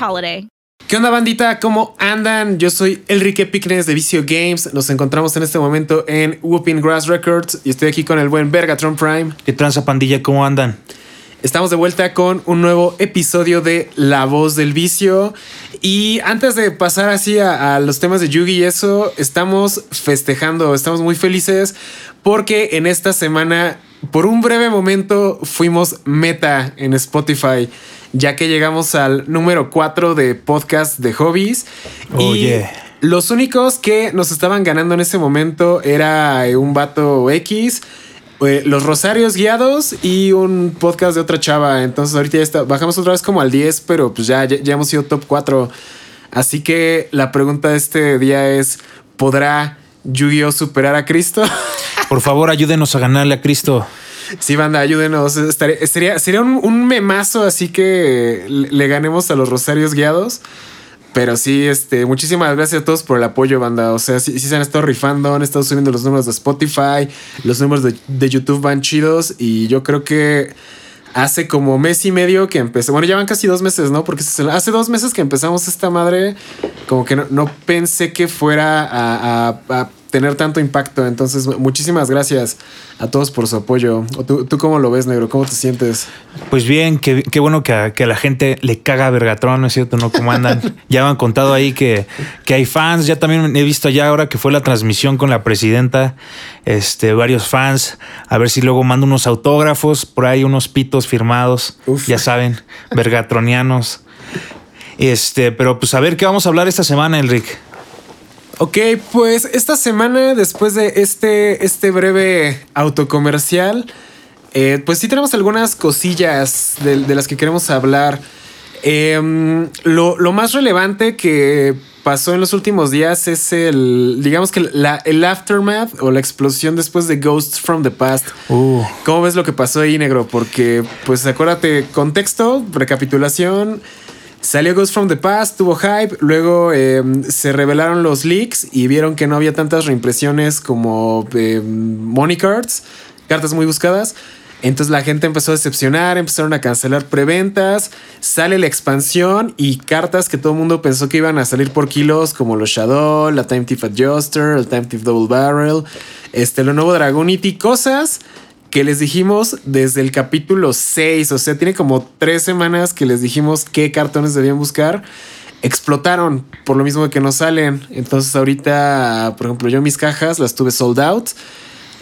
holiday. ¿Qué onda bandita? ¿Cómo andan? Yo soy Enrique Picnes de Vicio Games. Nos encontramos en este momento en Whooping Grass Records y estoy aquí con el buen Vergatron Prime. ¿Qué tranza pandilla? ¿Cómo andan? Estamos de vuelta con un nuevo episodio de La Voz del Vicio. Y antes de pasar así a, a los temas de Yugi y eso, estamos festejando, estamos muy felices porque en esta semana, por un breve momento, fuimos meta en Spotify ya que llegamos al número 4 de podcast de hobbies. Oye. Y los únicos que nos estaban ganando en ese momento era un vato X, eh, los Rosarios Guiados y un podcast de otra chava. Entonces ahorita ya está, bajamos otra vez como al 10, pero pues ya, ya, ya hemos sido top 4. Así que la pregunta de este día es, ¿podrá Yu-Gi-Oh superar a Cristo? Por favor, ayúdenos a ganarle a Cristo. Sí, banda, ayúdenos. Estaría, sería, sería un, un, memazo así que le ganemos a los Rosarios Guiados. Pero sí, este, muchísimas gracias a todos por el apoyo, banda. O sea, sí, sí se han estado rifando, han estado subiendo los números de Spotify, los números de, de YouTube van chidos. Y yo creo que hace como mes y medio que empecé. Bueno, ya van casi dos meses, ¿no? Porque hace dos meses que empezamos esta madre, como que no, no pensé que fuera a, tener tanto impacto. Entonces, muchísimas gracias a todos por su apoyo. ¿Tú, tú cómo lo ves, negro? ¿Cómo te sientes? Pues bien, qué, qué bueno que a, que a, la gente le caga a Vergatron, ¿no es cierto? ¿No? ¿Cómo andan? ya me han contado ahí que, que hay fans. Ya también he visto ya ahora que fue la transmisión con la presidenta, este, varios fans. A ver si luego mando unos autógrafos, por ahí unos pitos firmados. Uf. Ya saben, vergatronianos. Este, pero pues a ver qué vamos a hablar esta semana, Enrique. Ok, pues esta semana, después de este, este breve autocomercial, eh, pues sí tenemos algunas cosillas de, de las que queremos hablar. Eh, lo, lo, más relevante que pasó en los últimos días es el, digamos que la, el aftermath o la explosión después de Ghosts from the Past. Uh. ¿Cómo ves lo que pasó ahí, negro? Porque, pues acuérdate, contexto, recapitulación. Salió Ghost from the Past, tuvo hype, luego eh, se revelaron los leaks y vieron que no había tantas reimpresiones como eh, money cards, cartas muy buscadas. Entonces la gente empezó a decepcionar, empezaron a cancelar preventas, sale la expansión y cartas que todo el mundo pensó que iban a salir por kilos, como los Shadow, la Time Thief Adjuster, el Time Thief Double Barrel, este, lo nuevo Dragonity, cosas que les dijimos desde el capítulo 6, o sea, tiene como tres semanas que les dijimos qué cartones debían buscar. Explotaron por lo mismo que no salen. Entonces ahorita, por ejemplo, yo mis cajas las tuve sold out.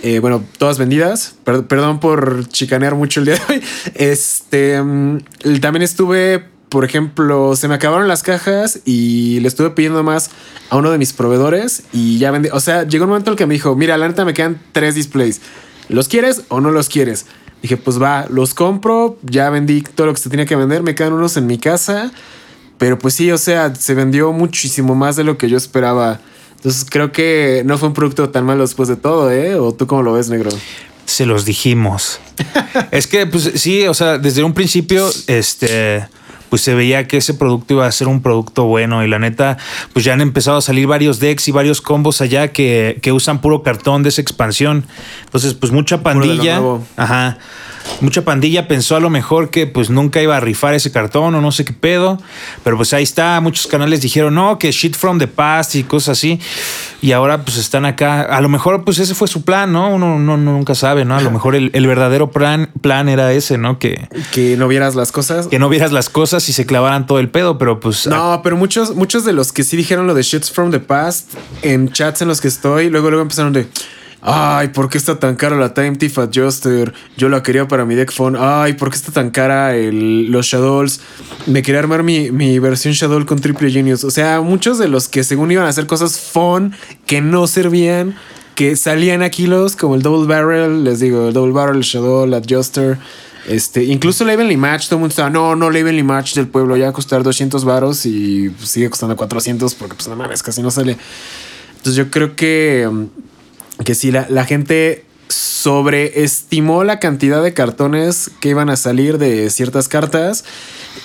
Eh, bueno, todas vendidas. Per perdón por chicanear mucho el día de hoy. Este, um, también estuve, por ejemplo, se me acabaron las cajas y le estuve pidiendo más a uno de mis proveedores y ya vendí. O sea, llegó un momento en el que me dijo, mira, la neta me quedan tres displays. ¿Los quieres o no los quieres? Dije, pues va, los compro, ya vendí todo lo que se tenía que vender, me quedan unos en mi casa, pero pues sí, o sea, se vendió muchísimo más de lo que yo esperaba. Entonces creo que no fue un producto tan malo después de todo, ¿eh? ¿O tú cómo lo ves, negro? Se los dijimos. es que, pues sí, o sea, desde un principio, este pues se veía que ese producto iba a ser un producto bueno y la neta, pues ya han empezado a salir varios decks y varios combos allá que, que usan puro cartón de esa expansión. Entonces, pues mucha pandilla. Ajá. Mucha pandilla pensó a lo mejor que pues nunca iba a rifar ese cartón o no sé qué pedo, pero pues ahí está, muchos canales dijeron, no, que shit from the past y cosas así, y ahora pues están acá, a lo mejor pues ese fue su plan, ¿no? Uno, no nunca sabe, ¿no? A lo mejor el, verdadero plan, plan era ese, ¿no? Que, que no vieras las cosas. Que no vieras las cosas y se clavaran todo el pedo, pero pues... No, pero muchos, muchos de los que sí dijeron lo de shits from the past, en chats en los que estoy, luego, luego empezaron de... Ay, ¿por qué está tan cara la Time Tiff Adjuster? Yo la quería para mi deck phone. Ay, ¿por qué está tan cara el, los Shadows? Me quería armar mi, mi, versión Shadow con Triple Genius. O sea, muchos de los que según iban a hacer cosas fun que no servían, que salían aquí los, como el Double Barrel, les digo, el Double Barrel, el Shadow, el Adjuster. Este, incluso la Evenly Match, todo el mundo estaba, no, no, la Evenly Match del pueblo ya va a costar 200 varos y sigue costando 400 porque pues nada más casi no sale. Entonces yo creo que que si la, la gente sobreestimó la cantidad de cartones que iban a salir de ciertas cartas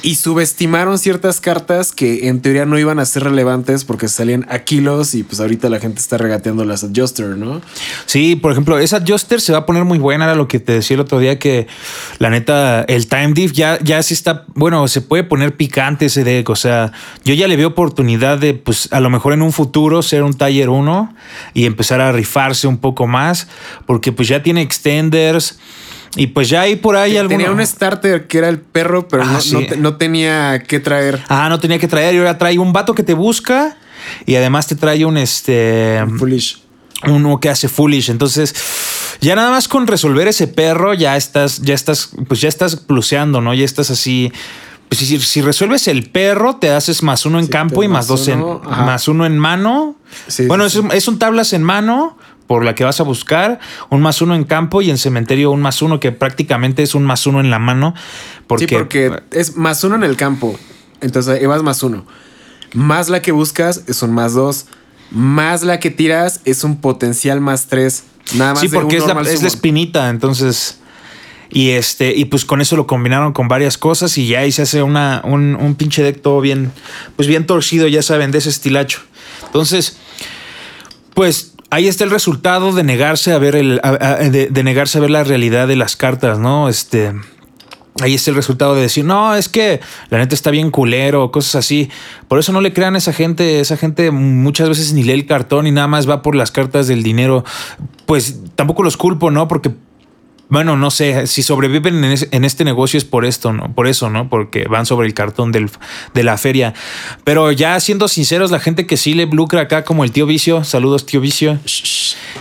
y subestimaron ciertas cartas que en teoría no iban a ser relevantes porque salían a kilos y pues ahorita la gente está regateando las adjuster, ¿no? Sí, por ejemplo, esa adjuster se va a poner muy buena, era lo que te decía el otro día que la neta, el time diff ya, ya sí está, bueno, se puede poner picante ese deck, o sea, yo ya le veo oportunidad de pues a lo mejor en un futuro ser un taller 1 y empezar a rifarse un poco más porque pues ya tiene extenders. Y pues ya hay por ahí algo. Tenía un starter que era el perro, pero ah, no, tenía que traer. Ah, no tenía que traer. Y ahora trae un vato que te busca y además te trae un este. foolish. Uno que hace foolish. Entonces, ya nada más con resolver ese perro, ya estás, ya estás, pues ya estás pluseando, ¿no? Ya estás así. Pues si, resuelves el perro, te haces más uno en campo y más, dos en más uno en mano. bueno, es, es un tablas en mano por la que vas a buscar, un más uno en campo y en cementerio un más uno que prácticamente es un más uno en la mano. Porque, sí, porque es más uno en el campo. Entonces vas más uno. Más la que buscas es un más dos. Más la que tiras es un potencial más tres. Nada más. Sí, porque es, la, es la espinita. Entonces. Y este, y pues con eso lo combinaron con varias cosas y ya ahí se hace una, un, un pinche deck todo bien, pues bien torcido, ya saben, de ese estilacho. Entonces, pues ahí está el resultado de negarse a ver el, de, negarse a ver la realidad de las cartas, ¿no? Este. Ahí está el resultado de decir, no, es que la neta está bien culero, cosas así. Por eso no le crean a esa gente. Esa gente muchas veces ni lee el cartón y nada más va por las cartas del dinero. Pues tampoco los culpo, ¿no? Porque bueno, no sé, si sobreviven en, este negocio es por esto, ¿no? Por eso, ¿no? Porque van sobre el cartón del, de la feria. Pero ya siendo sinceros, la gente que sí le lucra acá, como el tío Vicio, saludos tío Vicio,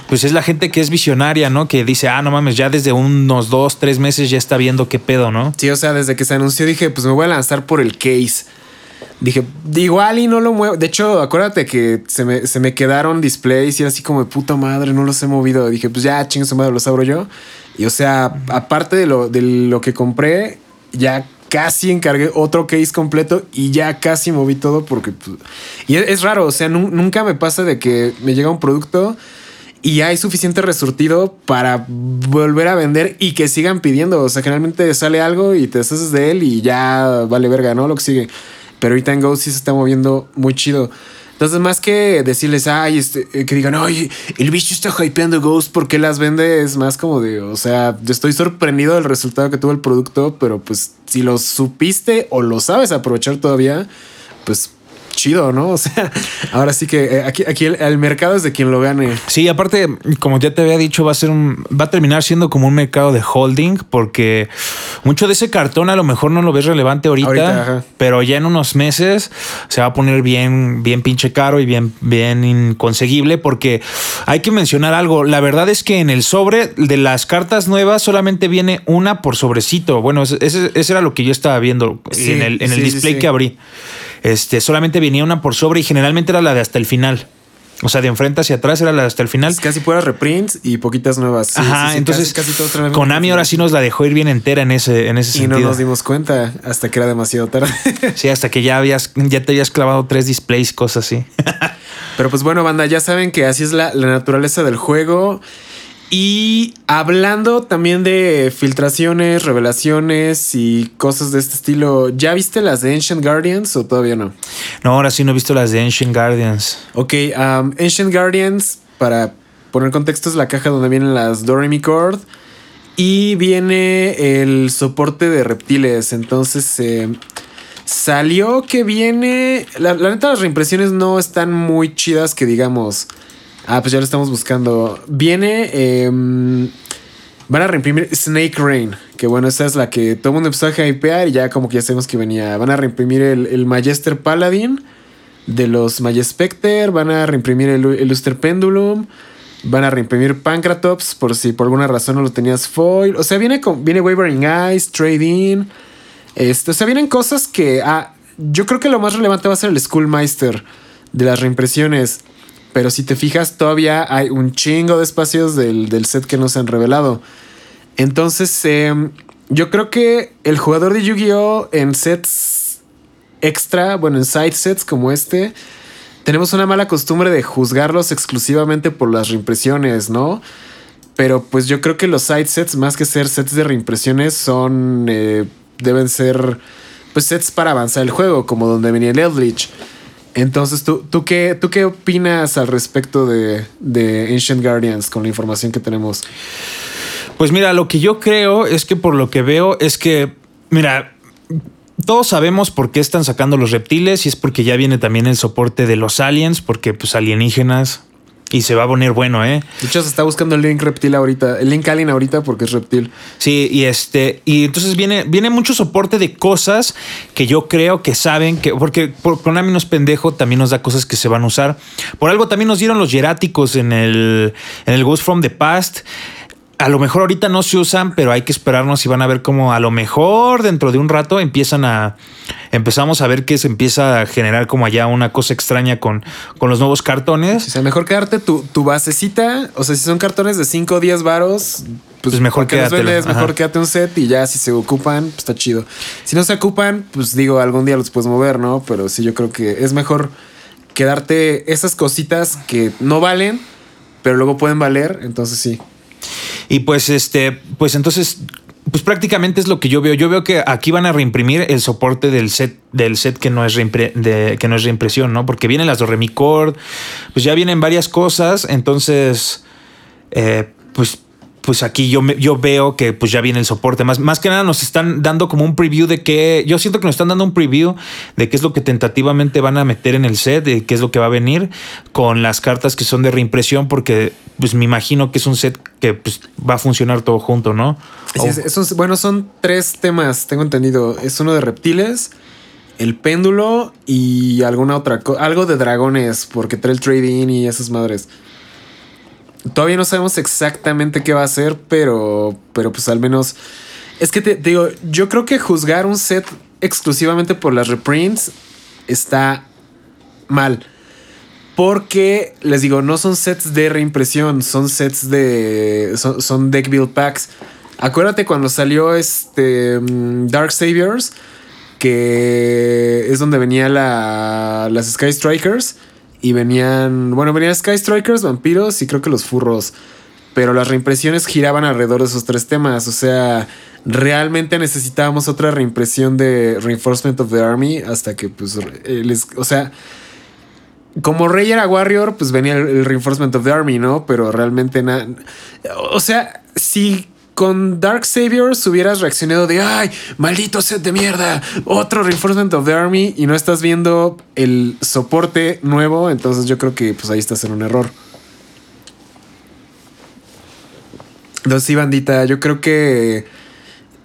pues es la gente que es visionaria, ¿no? Que dice, ah, no mames, ya desde unos dos, tres meses ya está viendo qué pedo, ¿no? Sí, o sea, desde que se anunció dije, pues me voy a lanzar por el case. Dije, igual y no lo muevo. De hecho, acuérdate que se me, se me quedaron displays y era así como de puta madre, no los he movido. Dije, pues ya, chingue su madre, los abro yo. Y o sea, aparte de lo, de lo que compré, ya casi encargué otro case completo y ya casi moví todo porque... Pues, y es, raro, o sea, nunca me pasa de que me llega un producto y hay suficiente resurtido para volver a vender y que sigan pidiendo. O sea, generalmente sale algo y te deshaces de él y ya vale verga, ¿no? Lo que sigue. Pero ahorita en Go sí se está moviendo muy chido. Entonces, más que decirles, ay, este, eh, que digan, ay, el bicho está hypeando Ghost porque las vende, es más como de, o sea, estoy sorprendido del resultado que tuvo el producto, pero pues si lo supiste o lo sabes aprovechar todavía, pues chido, ¿no? O sea, ahora sí que eh, aquí, aquí el, mercado es de quien lo gane. Sí, aparte, como ya te había dicho, va a ser un, va a terminar siendo como un mercado de holding, porque mucho de ese cartón a lo mejor no lo ves relevante ahorita, pero ya en unos meses se va a poner bien, bien pinche caro y bien, bien inconseguible, porque hay que mencionar algo. La verdad es que en el sobre de las cartas nuevas solamente viene una por sobrecito. Bueno, ese, era lo que yo estaba viendo en el, en el display que abrí. Este, solamente venía una por sobre y generalmente era la de hasta el final. O sea, de enfrente hacia atrás era la de hasta el final. casi puras reprints y poquitas nuevas. Ajá, entonces casi, casi Konami ahora sí nos la dejó ir bien entera en ese, en ese sentido. Y no nos dimos cuenta hasta que era demasiado tarde. sí, hasta que ya habías, ya te habías clavado tres displays, cosas así. Pero pues bueno, banda, ya saben que así es la, la naturaleza del juego. Y hablando también de filtraciones, revelaciones y cosas de este estilo, ¿ya viste las de Ancient Guardians o todavía no? No, ahora sí no he visto las de Ancient Guardians. Ok, um, Ancient Guardians, para poner contexto, es la caja donde vienen las Doremi Cord Y viene el soporte de reptiles. Entonces eh, salió que viene. La, la neta, las reimpresiones no están muy chidas que digamos. Ah, pues ya lo estamos buscando. Viene. em, van a reimprimir Snake Rain. Que bueno, esa es la que todo el mundo empezó a hypear y ya como que ya sabemos que venía. Van a reimprimir el, el Majester Paladin de los Majespecter. Van a reimprimir el, el Luster Pendulum. Van a reimprimir Pancratops por si por alguna razón no lo tenías foil. O sea, viene, con, viene Wavering Eyes, Trade-In. Este, o sea, vienen cosas que. Ah, yo creo que lo más relevante va a ser el Schoolmeister de las reimpresiones. Pero si te fijas, todavía hay un chingo de espacios del, del set que no se han revelado. Entonces, em, yo creo que el jugador de Yu-Gi-Oh! en sets extra, bueno, en side sets como este, tenemos una mala costumbre de juzgarlos exclusivamente por las reimpresiones, ¿no? Pero pues yo creo que los side sets, más que ser sets de reimpresiones, son. eh, deben ser. Pues sets para avanzar el juego, como donde venía el Eldritch. Entonces, ¿tú, tú, qué, ¿tú qué opinas al respecto de, de Ancient Guardians con la información que tenemos? Pues mira, lo que yo creo es que por lo que veo es que, mira, todos sabemos por qué están sacando los reptiles y es porque ya viene también el soporte de los aliens, porque pues alienígenas y se va a poner bueno, ¿eh? De hecho, se está buscando el link reptil ahorita, el link alien ahorita porque es reptil. Sí, y este, y entonces viene, viene mucho soporte de cosas que yo creo que saben que, porque por Konami no es pendejo, también nos da cosas que se van a usar. Por algo también nos dieron los hieráticos en el, en el Ghost from the Past. A lo mejor ahorita no se usan, pero hay que esperarnos y van a ver cómo a lo mejor dentro de un rato empiezan a. Empezamos a ver que se empieza a generar como allá una cosa extraña con, con los nuevos cartones. O sea, mejor quedarte tu, tu basecita. O sea, si son cartones de 5 o 10 varos, pues, Pues mejor vendes, mejor quédate un set y ya si se ocupan, pues está chido. Si no se ocupan, pues digo, algún día los puedes mover, ¿no? Pero sí, yo creo que es mejor quedarte esas cositas que no valen, pero luego pueden valer. Entonces sí. Y pues este, pues entonces, pues prácticamente es lo que yo veo. Yo veo que aquí van a reimprimir el soporte del set, del set que no es que no es reimpresión, ¿no? Porque vienen las Doremicord, pues ya vienen varias cosas. Entonces, eh, pues. Pues aquí yo, me- yo veo que pues ya viene el soporte. Más, más que nada nos están dando como un preview de que. Yo siento que nos están dando un preview de qué es lo que tentativamente van a meter en el set, de qué es lo que va a venir con las cartas que son de reimpresión, porque pues me imagino que es un set que pues, va a funcionar todo junto, ¿no? Así es, esos- bueno, son tres temas, tengo entendido. Es uno de reptiles, el péndulo y alguna otra cosa. Algo de dragones, porque trae el trading y esas madres. Todavía no sabemos exactamente qué va a ser, pero, pero pues al menos. Es que te, digo, yo creo que juzgar un set exclusivamente por las reprints está mal. Porque les digo, no son sets de reimpresión, son sets de. Son, son deck build packs. Acuérdate cuando salió este mm, Dark Saviors, que es donde venía la, las Sky Strikers. Y venían. Bueno, venían Sky Strikers, vampiros y creo que los furros. Pero las reimpresiones giraban alrededor de esos tres temas. O sea, realmente necesitábamos otra reimpresión de Reinforcement of the Army. Hasta que, pues, eh, les. O sea como Rey era Warrior, pues venía el, el Reinforcement of the Army, ¿no? Pero realmente nada. O sea, si con Dark Saviors hubieras reaccionado de ay, maldito set de mierda, otro Reinforcement of the Army y no estás viendo el soporte nuevo, entonces yo creo que pues ahí estás en un error. Entonces sí, bandita, yo creo que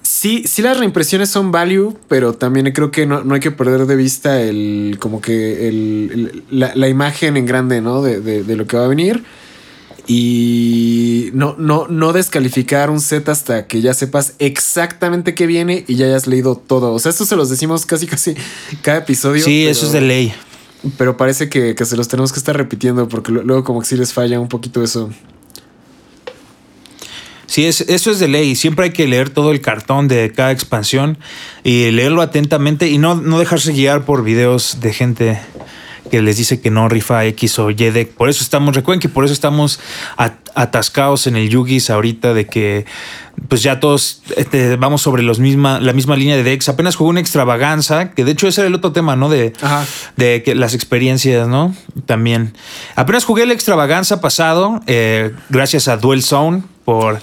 sí, sí las reimpresiones son value, pero también creo que no, no hay que perder de vista el como que el, la, la imagen en grande, ¿no? De- de lo que va a venir. Y no, no, no descalificar un set hasta que ya sepas exactamente qué viene y ya hayas leído todo. O sea, esto se los decimos casi casi cada episodio. Sí, pero- eso es de ley. Pero parece que, que se los tenemos que estar repitiendo porque luego como que sí les falla un poquito eso. Sí, es, eso es de ley. Siempre hay que leer todo el cartón de cada expansión y leerlo atentamente y no, no dejarse guiar por videos de gente que les dice que no rifa X o Y deck. Por eso estamos, recuerden que por eso estamos at- atascados en el Yugis ahorita de que pues ya todos este, vamos sobre los misma, la misma línea de decks. Apenas jugué una extravaganza, que de hecho ese era el otro tema, ¿no? De, Ajá. de que las experiencias, ¿no? También. Apenas jugué el extravaganza pasado, eh, gracias a Duel Zone, por,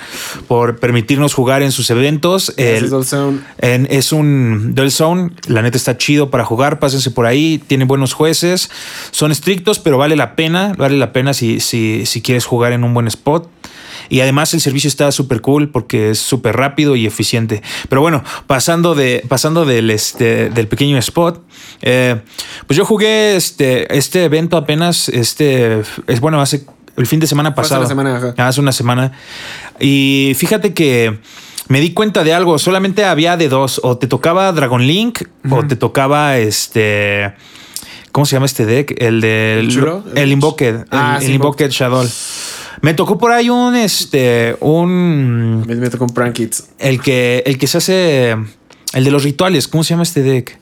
por permitirnos jugar en sus eventos. Gracias, El- Dual Zone. en- es un Duel Zone, la neta está chido para jugar, pásense por ahí, tiene buenos jueces, son estrictos, pero vale la pena, vale la pena si, si, si quieres jugar en un buen spot. Y además el servicio está súper cool porque es súper rápido y eficiente. Pero bueno, pasando, de, pasando del, este, del pequeño spot, eh, pues yo jugué este, este evento apenas, este, es bueno, hace el fin de semana Fue hace pasado. una semana, ajá. Hace una semana. Y fíjate que me di cuenta de algo. Solamente había de dos. O te tocaba Dragon Link o te tocaba este. ¿Cómo se llama este deck? El del. ¿El chulo? El Invoked. Ah, el, sí, el Invoked Shadow. Me tocó por ahí un este. Un. Me meto con Prank Kids. El que. El que se hace. El de los rituales. ¿Cómo se llama este deck?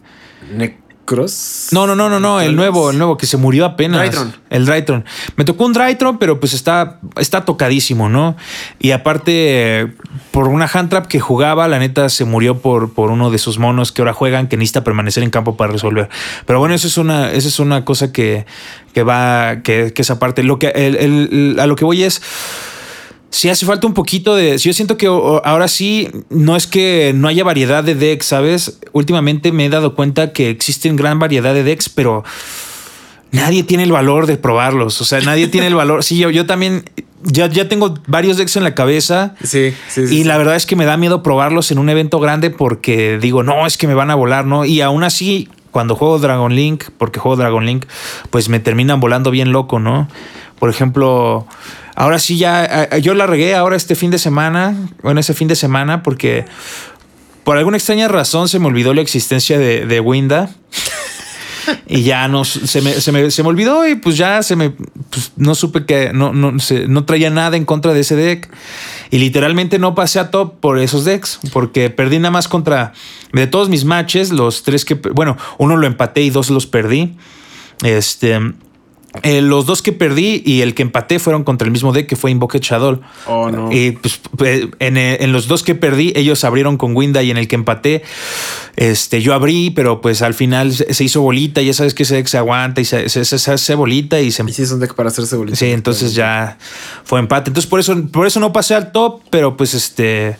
No, no, no, no, no, el nuevo, el nuevo que se murió apenas. Drytron. El Drytron. Me tocó un Drytron, pero pues está, está tocadísimo, ¿no? Y aparte, por una hand trap que jugaba, la neta se murió por, por uno de sus monos que ahora juegan, que necesita permanecer en campo para resolver. Pero bueno, eso es una, eso es una cosa que, que va, que, que esa parte. Lo que, el- el- a lo que voy es. Sí hace falta un poquito de... Yo siento que ahora sí, no es que no haya variedad de decks, ¿sabes? Últimamente me he dado cuenta que existen gran variedad de decks, pero nadie tiene el valor de probarlos. O sea, nadie tiene el valor. Sí, yo, yo también ya, ya tengo varios decks en la cabeza. Sí, sí, sí. Y sí. la verdad es que me da miedo probarlos en un evento grande porque digo, no, es que me van a volar, ¿no? Y aún así, cuando juego Dragon Link, porque juego Dragon Link, pues me terminan volando bien loco, ¿no? Por ejemplo, ahora sí ya, eh, yo la regué ahora este fin de semana, bueno, ese fin de semana, porque por alguna extraña razón se me olvidó la existencia de, de Winda. Y ya no se me, se, me, se me olvidó y pues ya se me pues, no supe que no, no, se- no traía nada en contra de ese deck. Y literalmente no pasé a top por esos decks, porque perdí nada más contra de todos mis matches, los tres que, bueno, uno lo empaté y dos los perdí. Este, eh, los dos que perdí y el que empaté fueron contra el mismo deck que fue Invoked Shadow. Oh, no. Y pues en, eh, en los dos que perdí, ellos abrieron con Winda y en el que empaté, este, yo abrí, pero pues al final se se hizo bolita. Ya sabes que ese deck se aguanta y se, se, se- se hace bolita y se Y sí es un deck para hacerse bolita. Sí, entonces ya fue empate. Entonces por eso, por eso no pasé al top, pero pues este.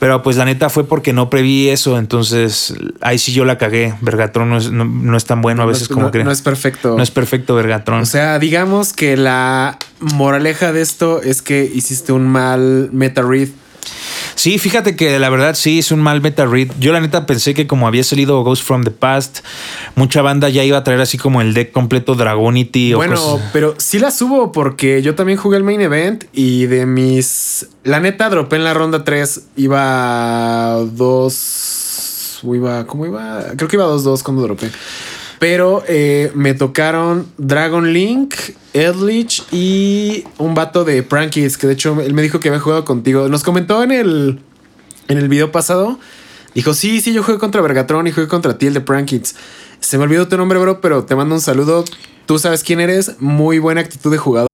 Pero pues la neta fue porque no preví eso. Entonces ahí sí yo la cagué. Vergatron no es, no, no es tan bueno a veces es- como creen. no es perfecto. No es perfecto Vergatron. O sea, digamos que la moraleja de esto es que hiciste un mal meta read. Sí, fíjate que la verdad sí es un mal meta read. Yo la neta pensé que como había salido Ghost from the Past, mucha banda ya iba a traer así como el deck completo Dragonity o Bueno, cosas- pero sí la subo porque yo también jugué el main event y de mis. La neta, dropé en la ronda 3. Iba 2. o Iba. ¿Cómo iba? Creo que iba 2-2 cuando dropé. Pero eh, me tocaron Dragon Link, Eldritch y un vato de Prankies, que de hecho él me dijo que había jugado contigo. Nos comentó en el, en el video pasado. Dijo, sí, sí, yo jugué contra Vergatron y jugué contra ti, de Prankids. Se me olvidó tu nombre, bro, pero te mando un saludo. Tú sabes quién eres. Muy buena actitud de jugador.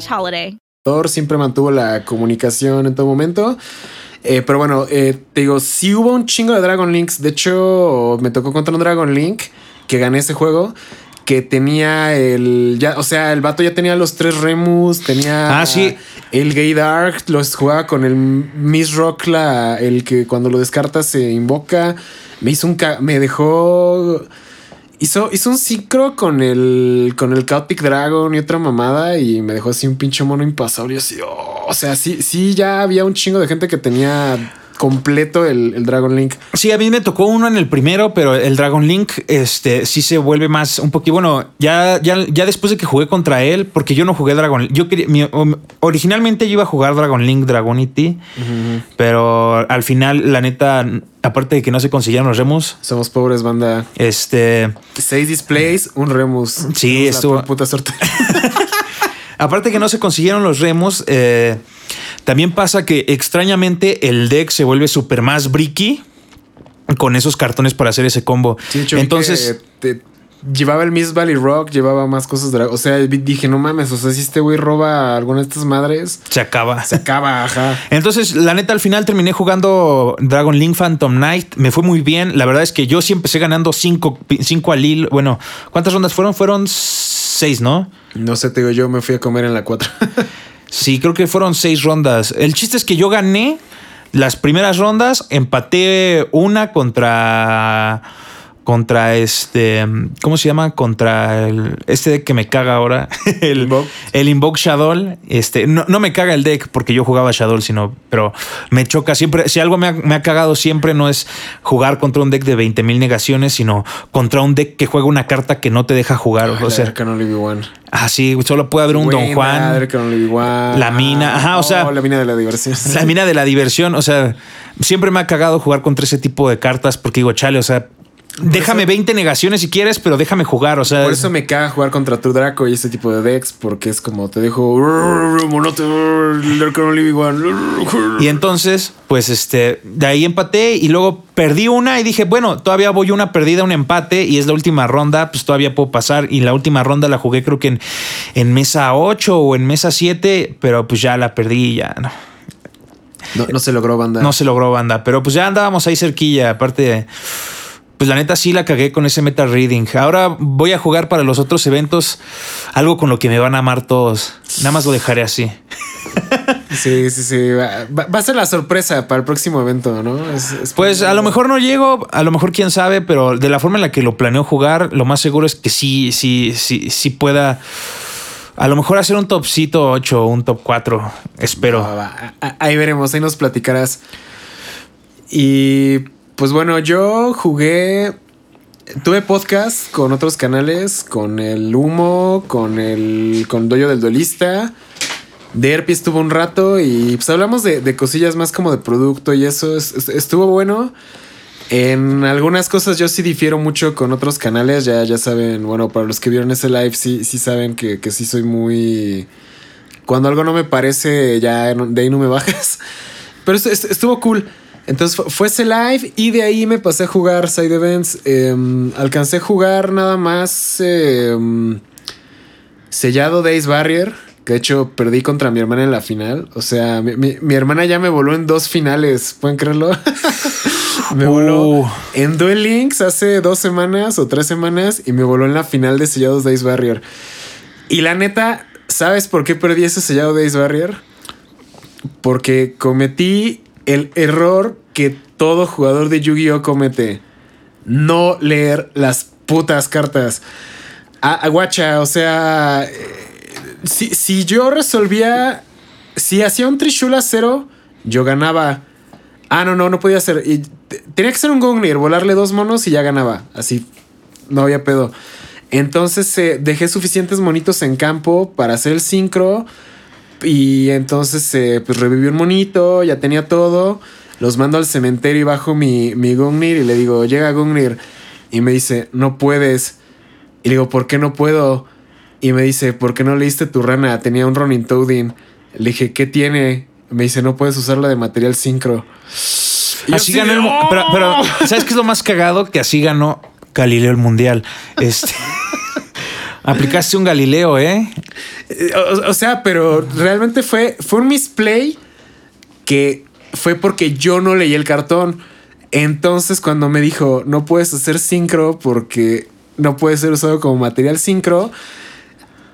holiday. siempre mantuvo la comunicación en todo momento. Eh, pero bueno, eh, te digo, sí hubo un chingo de Dragon Links. De hecho, me tocó contra un Dragon Link que gané ese juego. Que tenía el. Ya, o sea, el vato ya tenía los tres Remus. Tenía Ah, sí. el Gay Dark. Los jugaba con el Miss Rock, la, el que cuando lo descartas se invoca. Me hizo un. ca- Me dejó. Hizo, hizo un sincro con el, con el Chaotic Dragon y otra mamada y me dejó así un pinche mono impasable. Y así, oh, o sea, sí, sí, ya había un chingo de gente que tenía completo el, el, Dragon Link. Sí, a mí me tocó uno en el primero, pero el Dragon Link este, sí se vuelve más un poquito. Bueno, ya, ya, ya después de que jugué contra él, porque yo no jugué Dragon Link. Yo quería, mi, originalmente yo iba a jugar Dragon Link, Dragonity, uh -huh. pero al final, la neta, aparte de que no se consiguieron los Remus. Somos pobres, banda. Este. Seis displays, un Remus. Sí, estuvo. puta suerte. aparte de que no se consiguieron los Remus, eh, también pasa que extrañamente el deck se vuelve súper más bricky con esos cartones para hacer ese combo. Sí, yo Entonces. Te, llevaba el Miss Valley Rock, llevaba más cosas. De, o sea, dije, no mames, o sea, si este güey roba alguna de estas madres, se acaba. Se acaba, ajá. Entonces, la neta, al final terminé jugando Dragon Link Phantom Knight. Me fue muy bien. La verdad es que yo sí empecé ganando 5 cinco, al hilo. Bueno, ¿cuántas rondas fueron? Fueron 6, ¿no? No sé, te digo, yo me fui a comer en la 4. Sí, creo que fueron seis rondas. El chiste es que yo gané las primeras rondas, empaté una contra. Contra este. ¿Cómo se llama? Contra el. Este deck que me caga ahora. El Invoke, el Invoke Shadow. Este. No, no, me caga el deck porque yo jugaba Shadow, sino. Pero me choca siempre. Si algo me ha, me ha cagado siempre no es jugar contra un deck de 20 mil negaciones, sino contra un deck que juega una carta que no te deja jugar. Ay, o sea. Ah, sí, solo puede haber un Buena, Don Juan. La mina, ajá, o sea. Oh, la mina de la diversión. La mina de la diversión, o sea, siempre me ha cagado jugar contra ese tipo de cartas porque digo, chale, o sea, déjame eso, 20 negaciones si quieres, pero déjame jugar, o sea. Por eso me caga jugar contra tu Draco y ese tipo de decks, porque es como te dejo. Y entonces, pues este, de ahí empaté y luego perdí una y dije, bueno, todavía voy una perdida, un empate y es la última ronda, pues todavía puedo pasar. Y la última ronda la jugué creo que en, en mesa 8 o en mesa 7, pero pues ya la perdí y ya no. No, no se logró banda. No se logró banda, pero pues ya andábamos ahí cerquilla, aparte pues la neta sí la cagué con ese meta reading. Ahora voy a jugar para los otros eventos algo con lo que me van a amar todos. Nada más lo dejaré así. Sí, sí, sí. Va, va, a ser la sorpresa para el próximo evento, ¿no? Es, es pues a lo mejor no llego, a lo mejor quién sabe, pero de la forma en la que lo planeo jugar, lo más seguro es que sí, sí, sí, sí pueda. A lo mejor hacer un topcito 8 o un top 4. Espero. Va. Ahí veremos, ahí nos platicarás. Y pues bueno, yo jugué. Tuve podcast con otros canales, con el Humo, con el con Doyo del Duelista. Derpy estuvo un rato y pues hablamos de, de cosillas más como de producto y eso es, estuvo bueno. En algunas cosas yo sí difiero mucho con otros canales, ya, ya saben, bueno, para los que vieron ese live sí, sí saben que, que sí soy muy... Cuando algo no me parece, ya de ahí no me bajas. Pero estuvo cool. Entonces fue ese live y de ahí me pasé a jugar side events. Eh, alcancé a jugar nada más eh, sellado Days Barrier. Que de hecho perdí contra mi hermana en la final. O sea, mi, mi, mi hermana ya me voló en dos finales. ¿Pueden creerlo? me voló Uh. en Duel Links hace dos semanas o tres semanas y me voló en la final de sellados Days Barrier. Y la neta, ¿sabes por qué perdí ese sellado Days Barrier? Porque cometí el error que todo jugador de Yu-Gi-Oh comete. No leer las putas cartas. Aguacha, o sea, si, si, yo resolvía, si hacía un Trishula cero, yo ganaba. Ah, no, no, no podía hacer. Y tenía que ser un Gungnir, volarle dos monos y ya ganaba. Así, no había pedo. Entonces eh, dejé suficientes monitos en campo para hacer el sincro. Y entonces eh, pues revivió un monito, ya tenía todo. Los mando al cementerio y bajo mi, mi Gungnir y le digo, llega Gungnir. Y me dice, no puedes. Y le digo, ¿por qué no puedo? Y me dice, ¿por qué no leíste tu rana? Tenía un Ronin Toadin. Le dije, ¿qué tiene? Me dice, no puedes usarla de material sincro. Y así ganó. El, pero, pero, ¿sabes qué es lo más cagado? Que así ganó Galileo el mundial. Este. Aplicaste un Galileo, ¿eh? O, o, sea, pero realmente fue, fue un misplay que fue porque yo no leí el cartón. Entonces, cuando me dijo, no puedes hacer sincro porque no puede ser usado como material sincro,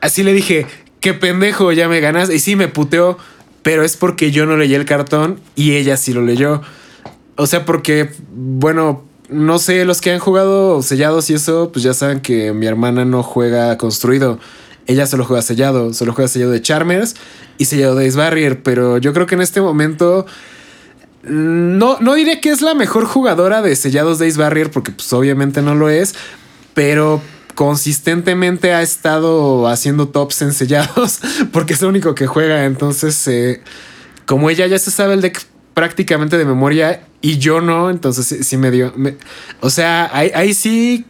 así le dije, qué pendejo, ya me ganas. Y sí, me puteó, pero es porque yo no leí el cartón y ella sí lo leyó. O sea, porque, bueno, no sé, los que han jugado sellados y eso, pues ya saben que mi hermana no juega construido. Ella solo juega sellado, solo juega sellado de Charmers y sellado de Ace Barrier, pero yo creo que en este momento no, no diré que es la mejor jugadora de sellados de Ace Barrier, porque pues obviamente no lo es, pero consistentemente ha estado haciendo tops en sellados, porque es lo único que juega. Entonces, eh, como ella ya se sabe el deck prácticamente de memoria y yo no, entonces sí, me dio. o sea, ahí, ahí sí